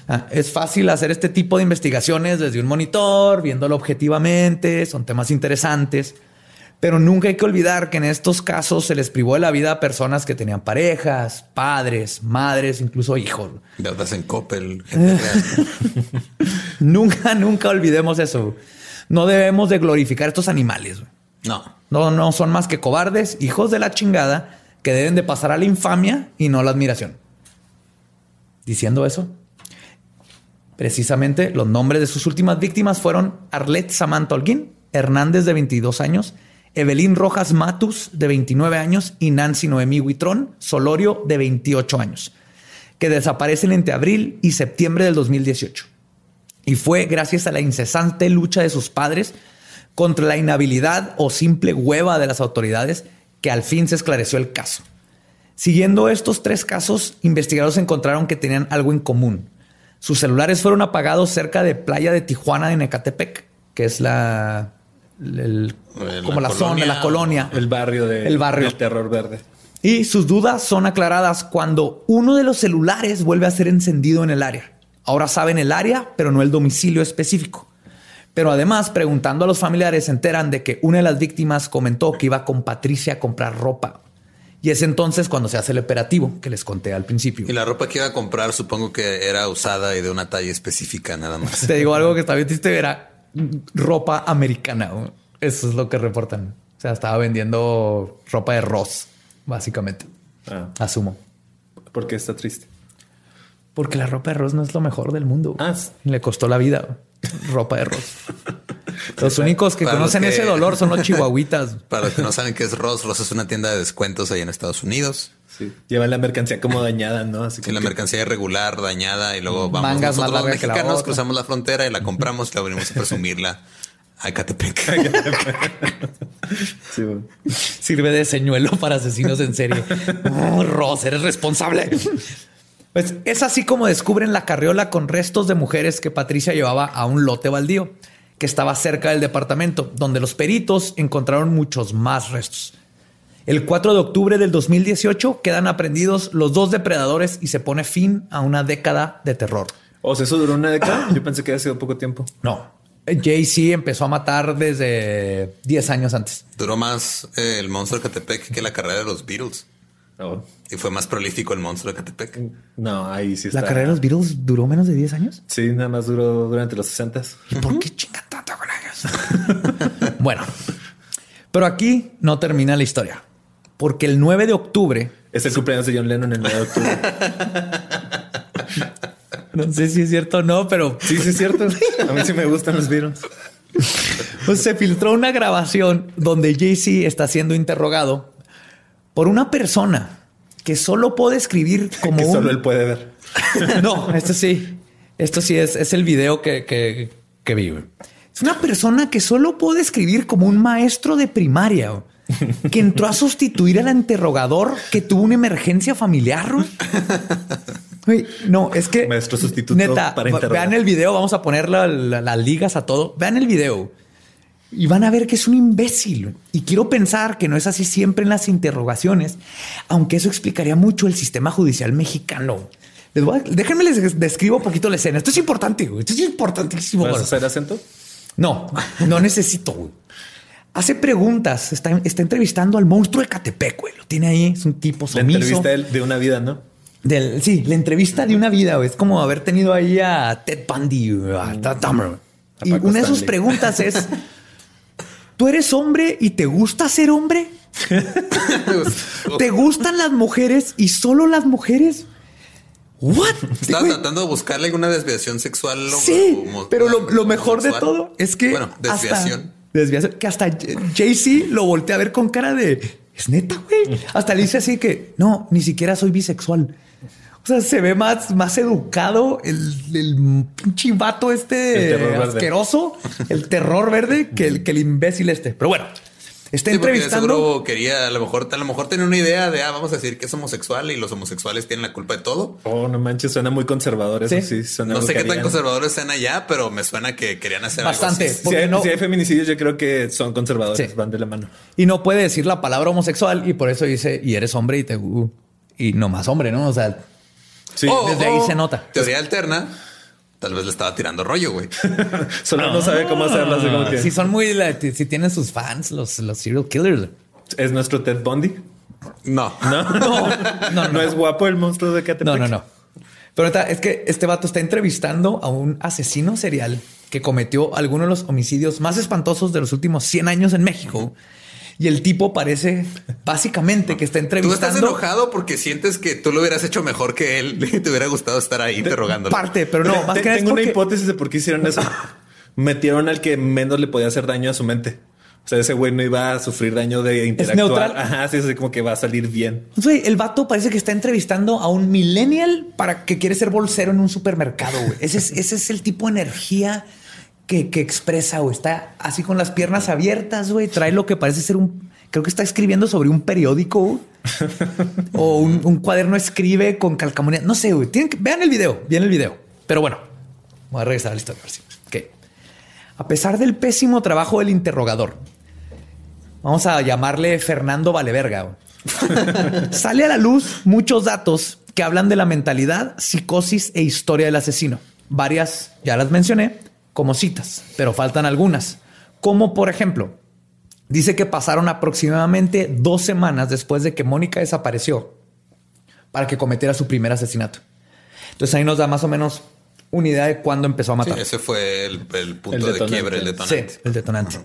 Ah, es fácil hacer este tipo de investigaciones desde un monitor, viéndolo objetivamente, son temas interesantes, pero nunca hay que olvidar que en estos casos se les privó de la vida a personas que tenían parejas, padres, madres, incluso hijos. Deudas en Coppel. gente. Nunca, nunca olvidemos eso. No debemos de glorificar estos animales. No. No, no son más que cobardes, hijos de la chingada, que deben de pasar a la infamia y no a la admiración. Diciendo eso, precisamente los nombres de sus últimas víctimas fueron Arlette Samantha Holguín, Hernández de 22 años, Evelyn Rojas Matus de 29 años y Nancy Noemí Huitrón Solorio de 28 años, que desaparecen entre abril y septiembre del 2018. Y fue gracias a la incesante lucha de sus padres contra la inhabilidad o simple hueva de las autoridades que al fin se esclareció el caso. Siguiendo estos tres casos, investigadores encontraron que tenían algo en común. Sus celulares fueron apagados cerca de Playa de Tijuana en Ecatepec, que es la, el- como la la, zona, colonia la colonia. El barrio de, El barrio. del terror verde. Y sus dudas son aclaradas cuando uno de los celulares vuelve a ser encendido en el área. Ahora saben el área, pero no el domicilio específico. Pero además, preguntando a los familiares, se enteran de que una de las víctimas comentó que iba con Patricia a comprar ropa. Y es entonces cuando se hace el operativo que les conté al principio. Y la ropa que iba a comprar, supongo que era usada y de una talla específica, nada más. Te digo algo que está bien triste, era ropa americana. Eso es lo que reportan. O sea, estaba vendiendo ropa de Ross, básicamente. Ah. Asumo. ¿Por qué está triste? Porque la ropa de Ross no es lo mejor del mundo. Ah. Le costó la vida. Ropa de Ross. Los únicos que Para conocen que- ese dolor son los chihuahuitas. Para los que no saben qué es Ross, Ross es una tienda de descuentos ahí en Estados Unidos. Sí. Llevan la mercancía como dañada, ¿no? Así Sí, la que- mercancía irregular, dañada, y luego vamos Mangas nosotros los que la mexicanos, otra. cruzamos la frontera y la compramos y la venimos a presumirla a Catepec. Sí. Sirve de señuelo para asesinos en serie. Oh, Ross, eres responsable. Pues es así como descubren la carriola con restos de mujeres que Patricia llevaba a un lote baldío que estaba cerca del departamento, donde los peritos encontraron muchos más restos. El 4 de octubre del 2018 quedan aprendidos los dos depredadores y se pone fin a una década de terror. O sea, eso duró una década. Yo pensé que había sido poco tiempo. No, Jay-Z empezó a matar desde 10 años antes. Duró más eh, el monstruo de Catepec que la carrera de los Beatles. No, Y fue más prolífico el monstruo de Catepec. no ahí sí está. ¿La carrera de los Beatles duró menos de 10 años? Sí, nada más duró durante los 60 ¿Y por qué chingan tanto con ellos? bueno, pero aquí no termina la historia. Porque el 9 de octubre, Es el cumpleaños de John Lennon el 9 de octubre. no sé si es cierto o no, pero Sí, sí, es cierto. A mí sí me gustan los Beatles. pues, se filtró una grabación donde Jay-Z está siendo interrogado por una persona que solo puede escribir como que un... solo él puede ver. no, esto sí. Esto sí es, es el video que, que, que vi. Es una persona que solo puede escribir como un maestro de primaria que entró a sustituir al interrogador que tuvo una emergencia familiar. no, es que Maestro sustituto neta, para va- interrogar. vean el video. Vamos a poner la- la- las ligas a todo. Vean el video y van a ver que es un imbécil. Y quiero pensar que no es así siempre en las interrogaciones, aunque eso explicaría mucho el sistema judicial mexicano. Les voy a- déjenme les describo un poquito la escena. Esto es importante. güey. Esto es importantísimo. ¿Vas a güey. hacer acento? No, no necesito. güey. Hace preguntas. Está, está entrevistando al monstruo de Catepec. Güey. Lo tiene ahí. Es un tipo La sumiso. entrevista de, una vida, ¿no? Del, sí, la entrevista de una vida. güey. Es como haber tenido ahí a Ted Bundy, a Dahmer, güey. A Y una de sus preguntas es: ¿Tú eres hombre y te gusta ser hombre? ¿Te gustan las mujeres y solo las mujeres? What? Estaba Güey, tratando de buscarle alguna desviación sexual. Sí, o- pero lo, lo mejor de todo es que Bueno, desviación. hasta, desviación que hasta Jay-Z lo voltea a ver con cara de es neta, güey. Hasta le dice así que no, ni siquiera soy bisexual. O sea, se ve más, más educado el, el pinche vato El este verde. asqueroso, el terror verde que el, que el imbécil este. Pero bueno, está Sí, porque entrevistando. seguro quería, a lo mejor, a lo mejor tenía una idea de, ah, vamos a decir que es homosexual y los homosexuales tienen la culpa de todo. Oh, no manches, suena muy conservador eso. Sí. Sí, suena No sé qué tan conservadores sean allá, pero me suena que querían hacer Bastante. algo así. Si hay, no- si hay feminicidios, yo creo que son conservadores, Sí. van de la mano. Y no puede decir la palabra homosexual y por eso dice, y eres hombre y te... uh, y no más hombre, ¿no? O sea, Sí, O- desde ahí o, se nota. Teoría alterna. Tal vez le estaba tirando rollo, güey. solo no sabe cómo hacerlo. así como que Si son muy, la- si tienen sus fans, los, los serial killers. Es nuestro Ted Bundy. No. No, No, no, no, es guapo el monstruo de Catepec. No, no, no. Pero es que este vato está entrevistando a un asesino serial que cometió algunos de los homicidios más espantosos de los últimos 100 años en México. Y el tipo parece básicamente que está Tú entrevistando estás enojado porque sientes que tú lo hubieras hecho mejor que él y te hubiera gustado estar ahí interrogándolo. parte, pero no, más te- que tengo una hipótesis de por qué hicieron eso. Metieron al que menos le podía hacer daño a su mente. O sea, ese güey no iba a sufrir daño de interactuar. neutral. Ajá, sí, es así como que va a salir bien. Güey, el vato parece que está entrevistando a un millennial para que quiere ser bolsero en un supermercado. güey. Ese es, ese es el tipo de energía que, que expresa. güey. Está así con las piernas abiertas. Güey, trae lo que parece ser un. Creo que está escribiendo sobre un periódico o un, un cuaderno escribe con calcamonía. No sé. Güey. Tienen que, vean el video. Vean el video. Pero bueno, voy a regresar a la historia. a ver si- ok. A pesar del pésimo trabajo del interrogador, vamos a llamarle Fernando Valeverga. Sale a la luz muchos datos que hablan de la mentalidad, psicosis e historia del asesino. Varias ya las mencioné como citas, pero faltan algunas. Como por ejemplo, dice que pasaron aproximadamente dos semanas después de que Mónica desapareció para que cometiera su primer asesinato. Entonces ahí nos da más o menos una idea de cuándo empezó a Sí, matar. ese fue el, el punto El de quiebre, el detonante. Sí, el detonante.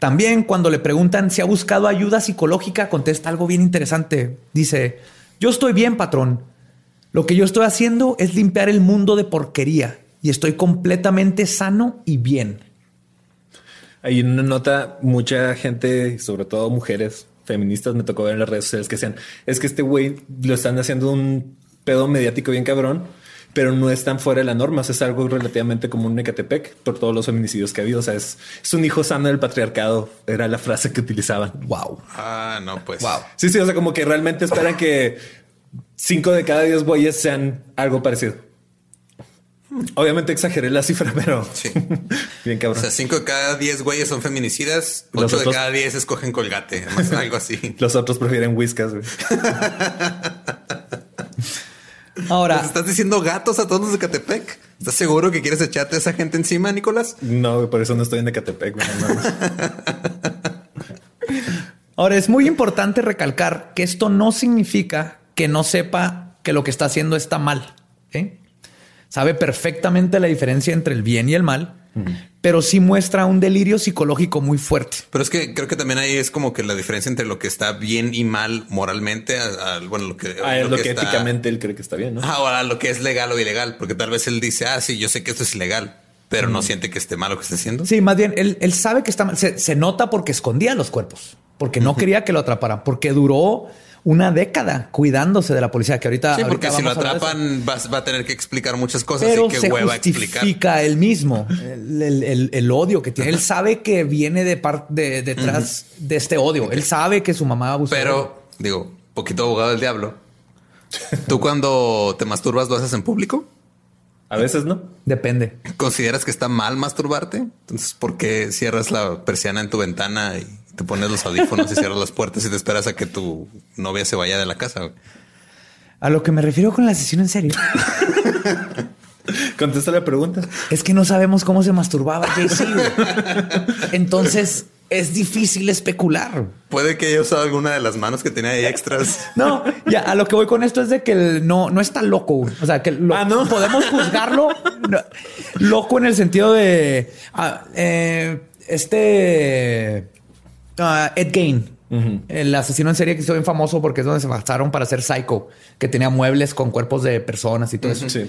También cuando le preguntan si ha buscado ayuda psicológica, contesta algo bien interesante. Dice, yo estoy bien, patrón. Lo que yo estoy haciendo es limpiar el mundo de porquería y estoy completamente sano y bien. Hay una nota, mucha gente, sobre todo mujeres feministas, me tocó ver en las redes sociales que decían, es que este güey lo están haciendo un pedo mediático bien cabrón, pero no es tan fuera de la norma. O sea, es algo relativamente común en Ecatepec por todos los feminicidios que ha habido. O sea, es, es un hijo sano del patriarcado. Era la frase que utilizaban. Wow. Ah, no, pues. Wow. Sí, sí. O sea, como que realmente esperan que cinco de cada diez güeyes sean algo parecido. Obviamente exageré la cifra, pero Sí. bien O cabrón. sea, cinco de cada diez güeyes son feminicidas, Los ocho de otros- cada diez escogen colgate, además, algo así. Los otros prefieren whiskas. güey. Ahora, ¿Les estás diciendo gatos a todos los de Catepec? ¿Estás seguro que quieres echarte a esa gente encima, Nicolás? No, güey, por eso no estoy en Ecatepec. ahora es muy importante recalcar que esto no significa que no sepa que lo que está haciendo está mal. ¿eh? Sabe perfectamente la diferencia entre el bien y el mal, pero sí muestra un delirio psicológico muy fuerte. Pero es que creo que también ahí es como que la diferencia entre lo que está bien y mal moralmente, a- a- bueno, lo que, Ah, es lo que está- éticamente él cree que está bien, ¿no? Ah, Ahora lo que es legal o ilegal, porque tal vez él dice, ah, sí, yo sé que esto es ilegal, pero no siente que esté mal lo que está haciendo. Sí, más bien, él, él sabe que está mal. Se, se nota porque escondía los cuerpos, porque no quería que lo atraparan, porque duró una década cuidándose de la policía, que ahorita... Sí, porque ahorita si lo atrapan va, va a tener que explicar muchas cosas Pero y qué se hueva explicar. justifica él mismo el, el- el- el odio que tiene. Él sabe que viene de parte de, detrás de este odio. Él sabe que su mamá abusó. Pero, digo, poquito abogado del diablo. ¿Tú cuando te masturbas lo haces en público? A veces no. depende. ¿Consideras que está mal masturbarte? Entonces, ¿por qué cierras la persiana en tu ventana y te pones los audífonos y cierras las puertas y te esperas a que tu novia se vaya de la casa? güey? A lo que me refiero con la sesión en serio Contesta la pregunta. es que no sabemos cómo se masturbaba JC. Entonces es difícil especular. Puede que haya usado alguna de las manos que tenía ahí extras. No, ya a lo que voy con esto es de que el no, no está loco. O sea, que lo- Ah, ¿no? podemos juzgarlo no, loco en el sentido de ah, eh, este ah, Ed Gein, el asesino en serie que hizo bien famoso porque es donde se basaron para hacer Psycho, que tenía muebles con cuerpos de personas y todo eso. Sí.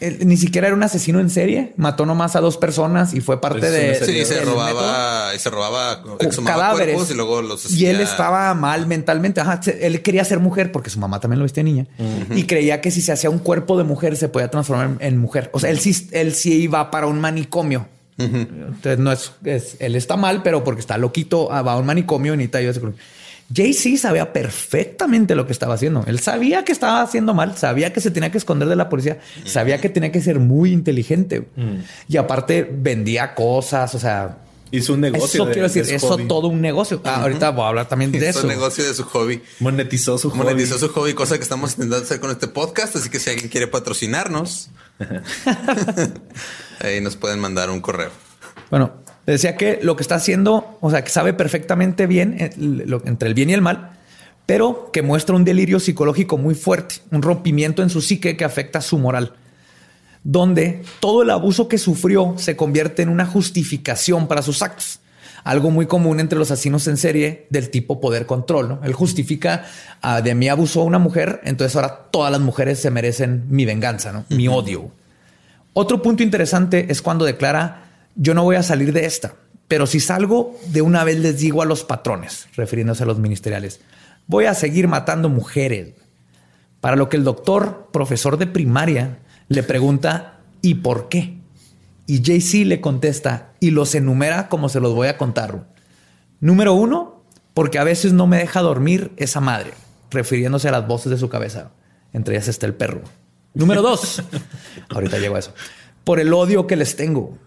Él ni siquiera era un asesino en serie, mató nomás a dos personas y fue parte de. Sí, se del método robaba y se robaba, cadáveres cuerpos y luego los y él estaba mal mentalmente. Ajá, se- él quería ser mujer porque su mamá también lo viste niña y creía que si se hacía un cuerpo de mujer se podía transformar en, en mujer. O sea, él sí, él sí iba para un manicomio. Entonces no es, es- él está mal, pero porque está loquito, ah, va a un manicomio y necesita ayuda psicológica. Jay-Z sabía perfectamente lo que estaba haciendo. Él sabía que estaba haciendo mal, sabía que se tenía que esconder de la policía, sabía que tenía que ser muy inteligente. Y aparte vendía cosas, o sea, Hizo un negocio. eso de- quiero decir, de su eso hobby. todo un negocio. Ah, ahorita voy a hablar también de Hizo eso. negocio de su hobby. Monetizó su hobby. Monetizó su hobby, cosa que estamos intentando hacer con este podcast. Así que si alguien quiere patrocinarnos, ahí nos pueden mandar un correo. Bueno, decía que lo que está haciendo, o sea, que sabe perfectamente bien eh, lo- entre el bien y el mal, pero que muestra un delirio psicológico muy fuerte, un rompimiento en su psique que afecta su moral, donde todo el abuso que sufrió se convierte en una justificación para sus actos. Algo muy común entre los asesinos en serie del tipo poder control. ¿no? Él justifica ah, de mí abusó una mujer, entonces ahora todas las mujeres se merecen mi venganza, ¿no? mi odio. Otro punto interesante es cuando declara, yo no voy a salir de esta, pero si salgo, de una vez les digo a los patrones, refiriéndose a los ministeriales, voy a seguir matando mujeres. Para lo que el doctor, profesor de primaria, le pregunta, ¿y por qué? Y JC le contesta y los enumera como se los voy a contar. Número uno, porque a veces no me deja dormir esa madre, refiriéndose a las voces de su cabeza. Entre ellas está el perro. Número dos, ahorita llego a eso, por el odio que les tengo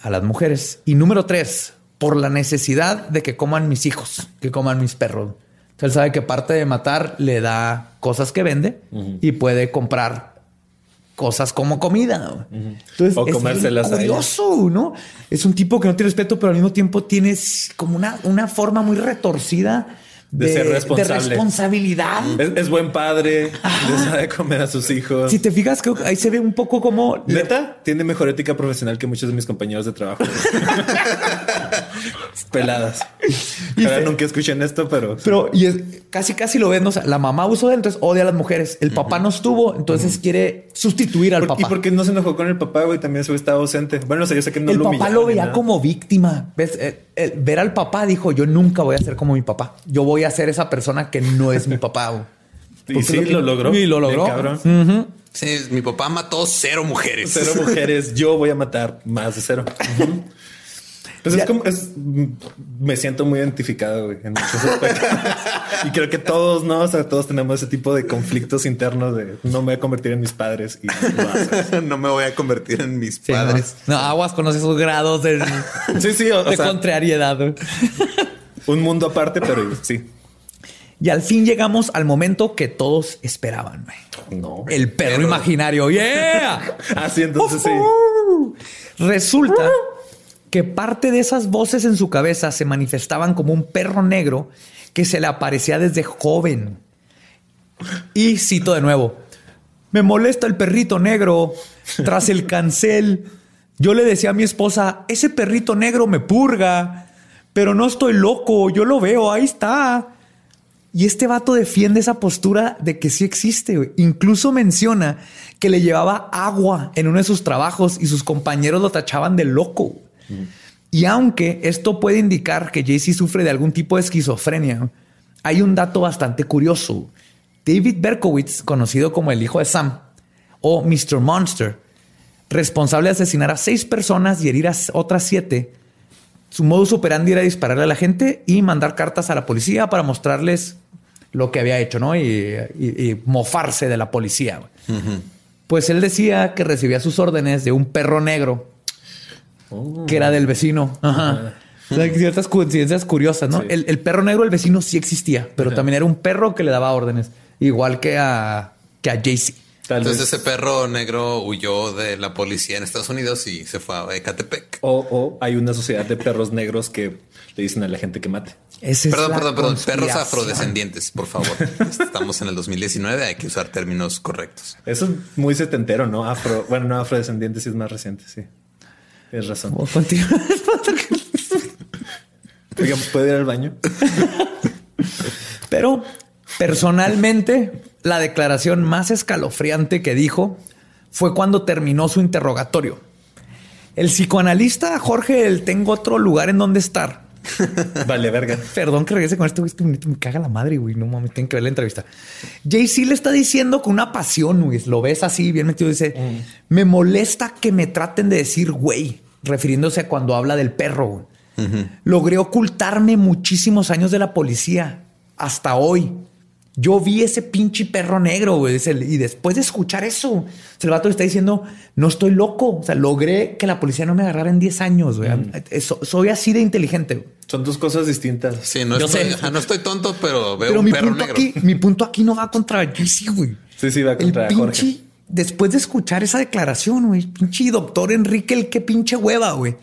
a las mujeres. Y número tres, por la necesidad de que coman mis hijos, que coman mis perros. Entonces él sabe que parte de matar le da cosas que vende y puede comprar cosas como comida. Entonces, O es comérselas curioso, ¿no? Es un tipo que no tiene respeto, pero al mismo tiempo tiene como una, una forma muy retorcida De ser responsable. responsabilidad. Es, es buen padre, le sabe comer a sus hijos. Si te fijas, creo que ahí se ve un poco como Neta, tiene mejor ética profesional que muchos de mis compañeros de trabajo. Peladas. Y Ahora se- nunca escuchen esto, pero... Pero y es- casi, casi lo ven. O sea, la mamá usó él, entonces odia a las mujeres. El papá no estuvo, entonces quiere sustituir al ¿Por- ¿Y papá. por qué no se enojó con el papá, güey? También su estaba ausente. Bueno, o sea, yo sé que no el lo papá lo veía como víctima. ¿Ves? El- el ver al papá dijo: Yo nunca voy a ser como mi papá. Yo voy a ser esa persona que no es mi papá. güey". Y sí, lo logró. Y lo logró. cabrón. Sí, mi papá mató cero mujeres. Cero mujeres, yo voy a matar más de cero. Pues Ya- es como, es, me siento muy identificado güey, en muchos aspectos. y creo que todos, ¿no? O sea, todos tenemos ese tipo de conflictos internos de no me voy a convertir en mis padres y no me voy a convertir en mis Sí, padres. No, No, aguas con esos grados de, Sí, sí, o, de sea, contrariedad. Un mundo aparte, pero sí. Y al fin llegamos al momento que todos esperaban. güey. No. El perro, Perro. imaginario. ¡Yeah! Así entonces sí. Resulta que parte de esas voces en su cabeza se manifestaban como un perro negro que se le aparecía desde joven. Y cito de nuevo, me molesta el perrito negro tras el cancel. Yo le decía a mi esposa, ese perrito negro me purga, pero no estoy loco, yo lo veo, ahí está. Y este vato defiende esa postura de que sí existe. Incluso menciona que le llevaba agua en uno de sus trabajos y sus compañeros lo tachaban de loco. Y aunque esto puede indicar que Jay-Z sufre de algún tipo de esquizofrenia, hay un dato bastante curioso. David Berkowitz, conocido como el hijo de Sam o Mr. Monster, responsable de asesinar a seis personas y herir a otras siete, su modus operandi era dispararle a la gente y mandar cartas a la policía para mostrarles lo que había hecho, ¿no? Y, y- y mofarse de la policía. Pues él decía que recibía sus órdenes de un perro negro que era del vecino. Ajá. O sea, hay ciertas coincidencias curiosas, ¿no? Sí. El, el perro negro del vecino sí existía, pero también era un perro que le daba órdenes, igual que a, que a Jay-Z. Tal Entonces vez. ese perro negro huyó de la policía en Estados Unidos y se fue a Ecatepec. O, o hay una sociedad de perros negros que le dicen a la gente que mate. Esa es Perdón, perdón, perdón. Perros afrodescendientes, por favor. Estamos en el 2019, hay que usar términos correctos. Eso es muy setentero, ¿no? Afro, bueno, no afrodescendiente, sí es más reciente, sí. Tienes razón. Oigan, ¿puedo ir al baño? Pero personalmente, la declaración más escalofriante que dijo fue cuando terminó su interrogatorio. El psicoanalista Jorge, el tengo otro lugar en donde estar. Vale, verga. Perdón que regrese con esto, güey, me, caga la madre, güey. No mames, tienen que ver la entrevista. Jay-Z le está diciendo con una pasión, güey. Lo ves así, bien metido. Dice: Me molesta que me traten de decir güey, refiriéndose a cuando habla del perro. güey. Logré ocultarme muchísimos años de la policía hasta hoy. Yo vi ese pinche perro negro, güey. Y después de escuchar eso, el vato le está diciendo, no estoy loco. O sea, logré que la policía no me agarrara en 10 años, güey. So- Soy así de inteligente. güey. Son dos cosas distintas. Sí, no Yo estoy, sé. no estoy tonto, pero veo Pero un mi perro punto, negro. aquí, mi punto aquí no va contra Jesse, güey. Sí, sí, va contra el Jorge. pinche, después de escuchar esa declaración, güey, pinche doctor Enrique, el que pinche hueva, güey.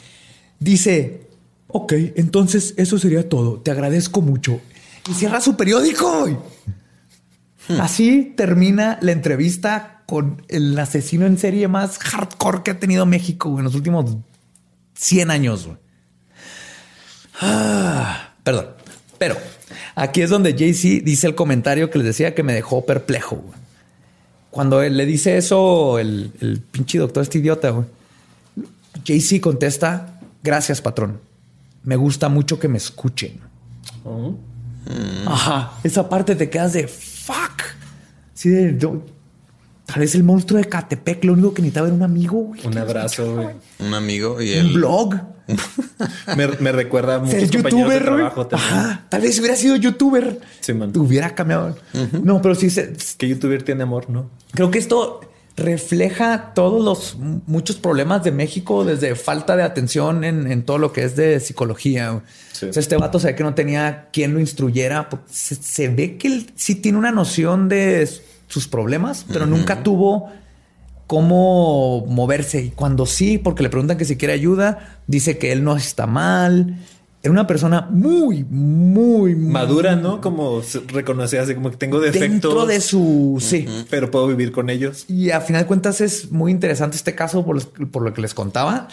Dice, ok, entonces eso sería todo. Te agradezco mucho. Y cierra su periódico, güey. Hmm. Así termina la entrevista con el asesino en serie más hardcore que ha tenido México en los últimos 100 años. Ah, perdón. Pero aquí es donde Jay-Z dice el comentario que les decía que me dejó perplejo. Cuando él le dice eso, el, el pinche doctor, este idiota. Jay-Z contesta: Gracias, patrón. Me gusta mucho que me escuchen. Oh. Ajá. Esa parte te quedas de fuck. Sí, de, yo- tal vez el monstruo de Catepec, lo único que necesitaba era un amigo, güey. Un abrazo, güey. Un amigo y Un el blog. Me, me recuerda a muchos de youtuber, güey. trabajo también. Ajá. Tal vez hubiera sido youtuber. Sí, man. Hubiera cambiado. No, pero sí se, Que youtuber tiene amor, ¿no? Creo que esto refleja todos los muchos problemas de México desde falta de atención en, en todo lo que es de psicología. güey. Sí. O sea, este vato se ve que no tenía quien lo instruyera. se ve que él sí tiene una noción de sus problemas, pero nunca tuvo cómo moverse. Y cuando sí, porque le preguntan que si quiere ayuda, dice que él no está mal. Era una persona muy, muy Madura, ¿no? Como reconoce así como que tengo defectos. dentro de su... Sí. Pero puedo vivir con ellos. Y a final de cuentas es muy interesante este caso por, los- por lo que les contaba.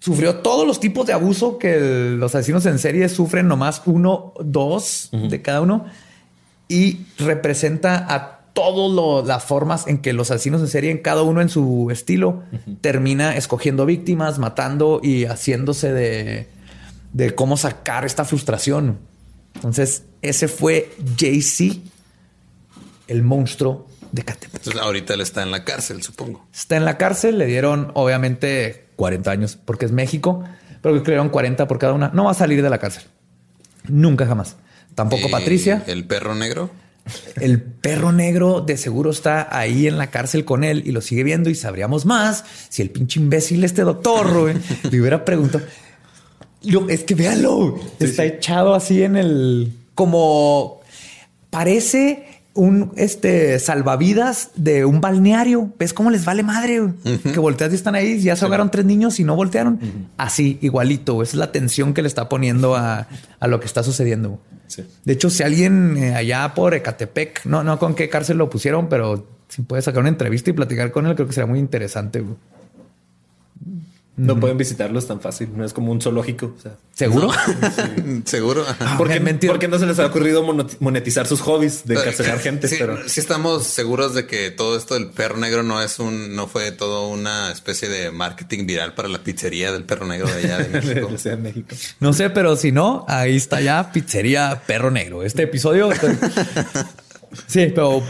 sufrió todos los tipos de abuso que el- los asesinos en serie sufren, nomás uno, dos de cada uno, y representa a todas las formas en que los asesinos en serie, en cada uno en su estilo, termina escogiendo víctimas, matando y haciéndose de, de cómo sacar esta frustración. Entonces, ese fue Jay-Z, el monstruo de Catepec. Entonces ahorita él está en la cárcel, supongo. Está en la cárcel, le dieron obviamente 40 años porque es México, pero que le dieron 40 por cada una. No va a salir de la cárcel. Nunca jamás. Tampoco Patricia. El perro negro. El perro negro de seguro está ahí en la cárcel con él y lo sigue viendo y sabríamos más si el pinche imbécil este doctor le hubiera preguntado. Es que véalo, está echado así en el como parece un este salvavidas de un balneario. ¿Ves cómo les vale madre? Que volteas y están ahí, ya se ahogaron tres niños y no voltearon. Así, igualito. Esa es la tensión que le está poniendo a, a lo que está sucediendo. Sí. De hecho, si alguien eh, allá por Ecatepec, no, no con qué cárcel lo pusieron, pero si puede sacar una entrevista y platicar con él, creo que sería muy interesante. No pueden visitarlos tan fácil. No es como un zoológico. O sea, ¿Seguro? Seguro. Ah, ¿por, qué, me mentira. por qué no se les ha ocurrido monetizar sus hobbies de encarcelar gente? Sí, pero sí estamos seguros de que todo esto del perro negro no es un, no fue todo una especie de marketing viral para la pizzería del perro negro de allá de México. de Ciudad de México. No sé, pero si no, ahí está ya Pizzería Perro Negro. Este episodio. sí, pero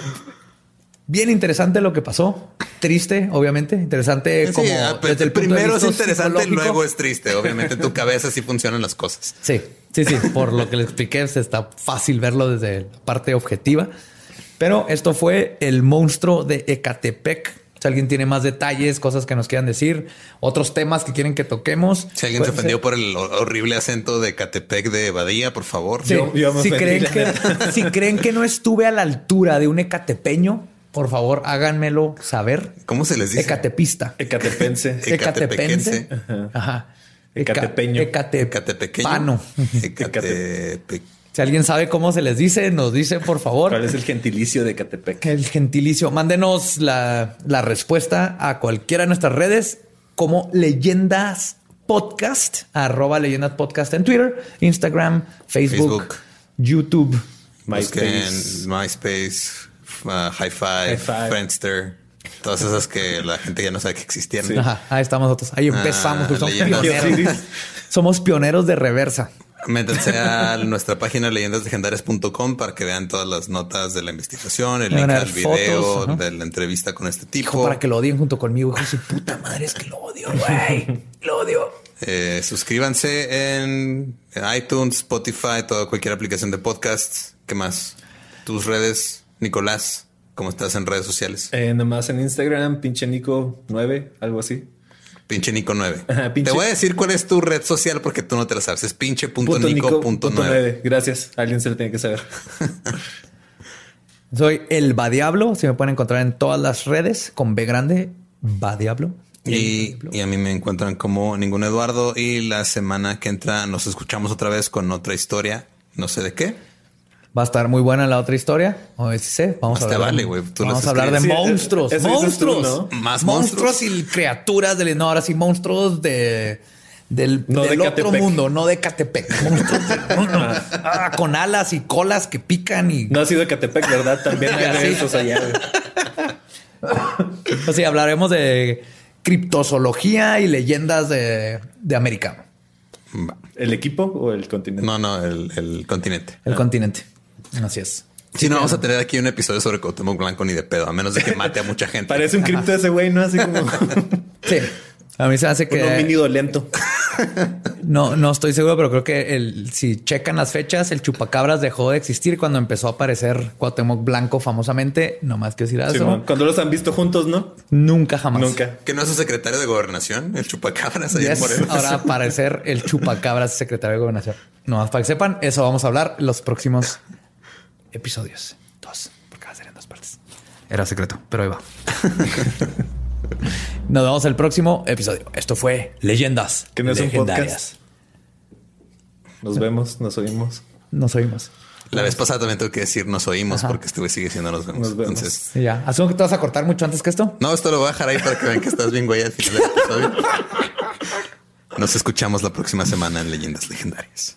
bien interesante lo que pasó. Triste, obviamente. Interesante Sí, como ah, pero desde el punto de primero es interesante, luego es triste. Obviamente en tu cabeza sí funcionan las cosas. Sí, sí, sí. Por lo que le expliqué, se está fácil verlo desde la parte objetiva. Pero esto fue el monstruo de Ecatepec. Si alguien tiene más detalles, cosas que nos quieran decir, otros temas que quieren que toquemos. Si alguien se pueden ofendió ser- por el ho- horrible acento de Catepec de Badía, por favor. Sí, Yo- yo me si, ofendí, creen que, si creen que no estuve a la altura de un ecatepeño, por favor háganmelo saber. ¿Cómo se les dice? Ecatepista. Ecatepense. Ecatepense. Ajá. Ecatepeño. Ecatepequeño. Ecatepano. Ecatepec. Si alguien sabe cómo se les dice, nos dice por favor. ¿Cuál es el gentilicio de Ecatepec? El gentilicio. Mándenos la, la respuesta a cualquiera de nuestras redes como leyendas podcast, arroba leyendas podcast en Twitter, Instagram, Facebook, Facebook. YouTube. Busquen MySpace. MySpace, uh, High Five, Hi-Fi. Friendster, todas esas que la gente ya no sabe que existían. Ajá, ahí estamos nosotros. Ahí empezamos. Ah, somos, pioneros. somos pioneros de reversa. Métanse a nuestra página leyendaslegendarias.com para que vean todas las notas de la investigación, el link al video fotos, de la entrevista con este tipo. Hijo, para que lo odien junto conmigo. Hijo de su puta madre, es que lo odio, güey. Lo odio. Eh, suscríbanse en, en iTunes, Spotify, toda cualquier aplicación de podcasts. ¿Qué más? Tus redes, Nicolás, ¿cómo estás en redes sociales? Eh, nomás en Instagram, pinche Nico 9, algo así. Pinche Nico 9. Ajá, pinche- Te voy a decir cuál es tu red social porque tú no te la sabes. Es pinche punto Punto Nico Nico punto punto 9. 9. Gracias. Alguien se lo tiene que saber. Soy el Badiablo. Si me pueden encontrar en todas las redes con B grande, Badiablo. Y, y a mí me encuentran como ningún Eduardo. Y la semana que entra nos escuchamos otra vez con otra historia. No sé de qué. Va a estar muy buena la otra historia. A ver si sé. Vamos a hablar, vale. Tú vamos a hablar de. Sí, monstruos. tú, monstruos. ¿no? Más monstruos y criaturas del. No, ahora sí, monstruos de. Del, No del de otro Catepec. mundo, no de Catepec. Monstruos de- no. Ah, con alas y colas que pican y. No ha sido Ecatepec, ¿verdad? También hay de esos allá. güey. Así hablaremos de criptozoología y leyendas de, de América. ¿El equipo o el continente? No, no, el, el continente. el continente. Así es. Si no, vamos a tener aquí un episodio sobre Cuauhtémoc Blanco ni de pedo, a menos de que mate a mucha gente. Parece un cripto ese güey, ¿no? Así como Sí. A mí se hace que. un homínido lento. No, no estoy seguro, pero creo que el, si checan las fechas, el chupacabras dejó de existir cuando empezó a aparecer Cuauhtémoc Blanco famosamente. No más que decir eso. Cuando los han visto juntos, ¿no? Nunca jamás. Nunca. Que no es su secretario de gobernación, el chupacabras ahí en Yes, Morelos. ahora aparecer el chupacabras secretario de gobernación. No más para que sepan, eso vamos a hablar en los próximos episodios. Dos, porque va a ser en dos partes. Era secreto, pero ahí va. Nos vemos el próximo episodio. Esto fue Leyendas Que no es un Legendarias. Nos vemos, nos oímos. Nos oímos. La vez pasada también tuve que decir nos oímos porque este güey sigue siendo nos vemos. Nos vemos. Entonces, Y ya. Asumo que te vas a cortar mucho antes que esto. no, esto lo voy a dejar ahí para que vean que estás bien güey al final del episodio. Nos escuchamos la próxima semana en Leyendas Legendarias.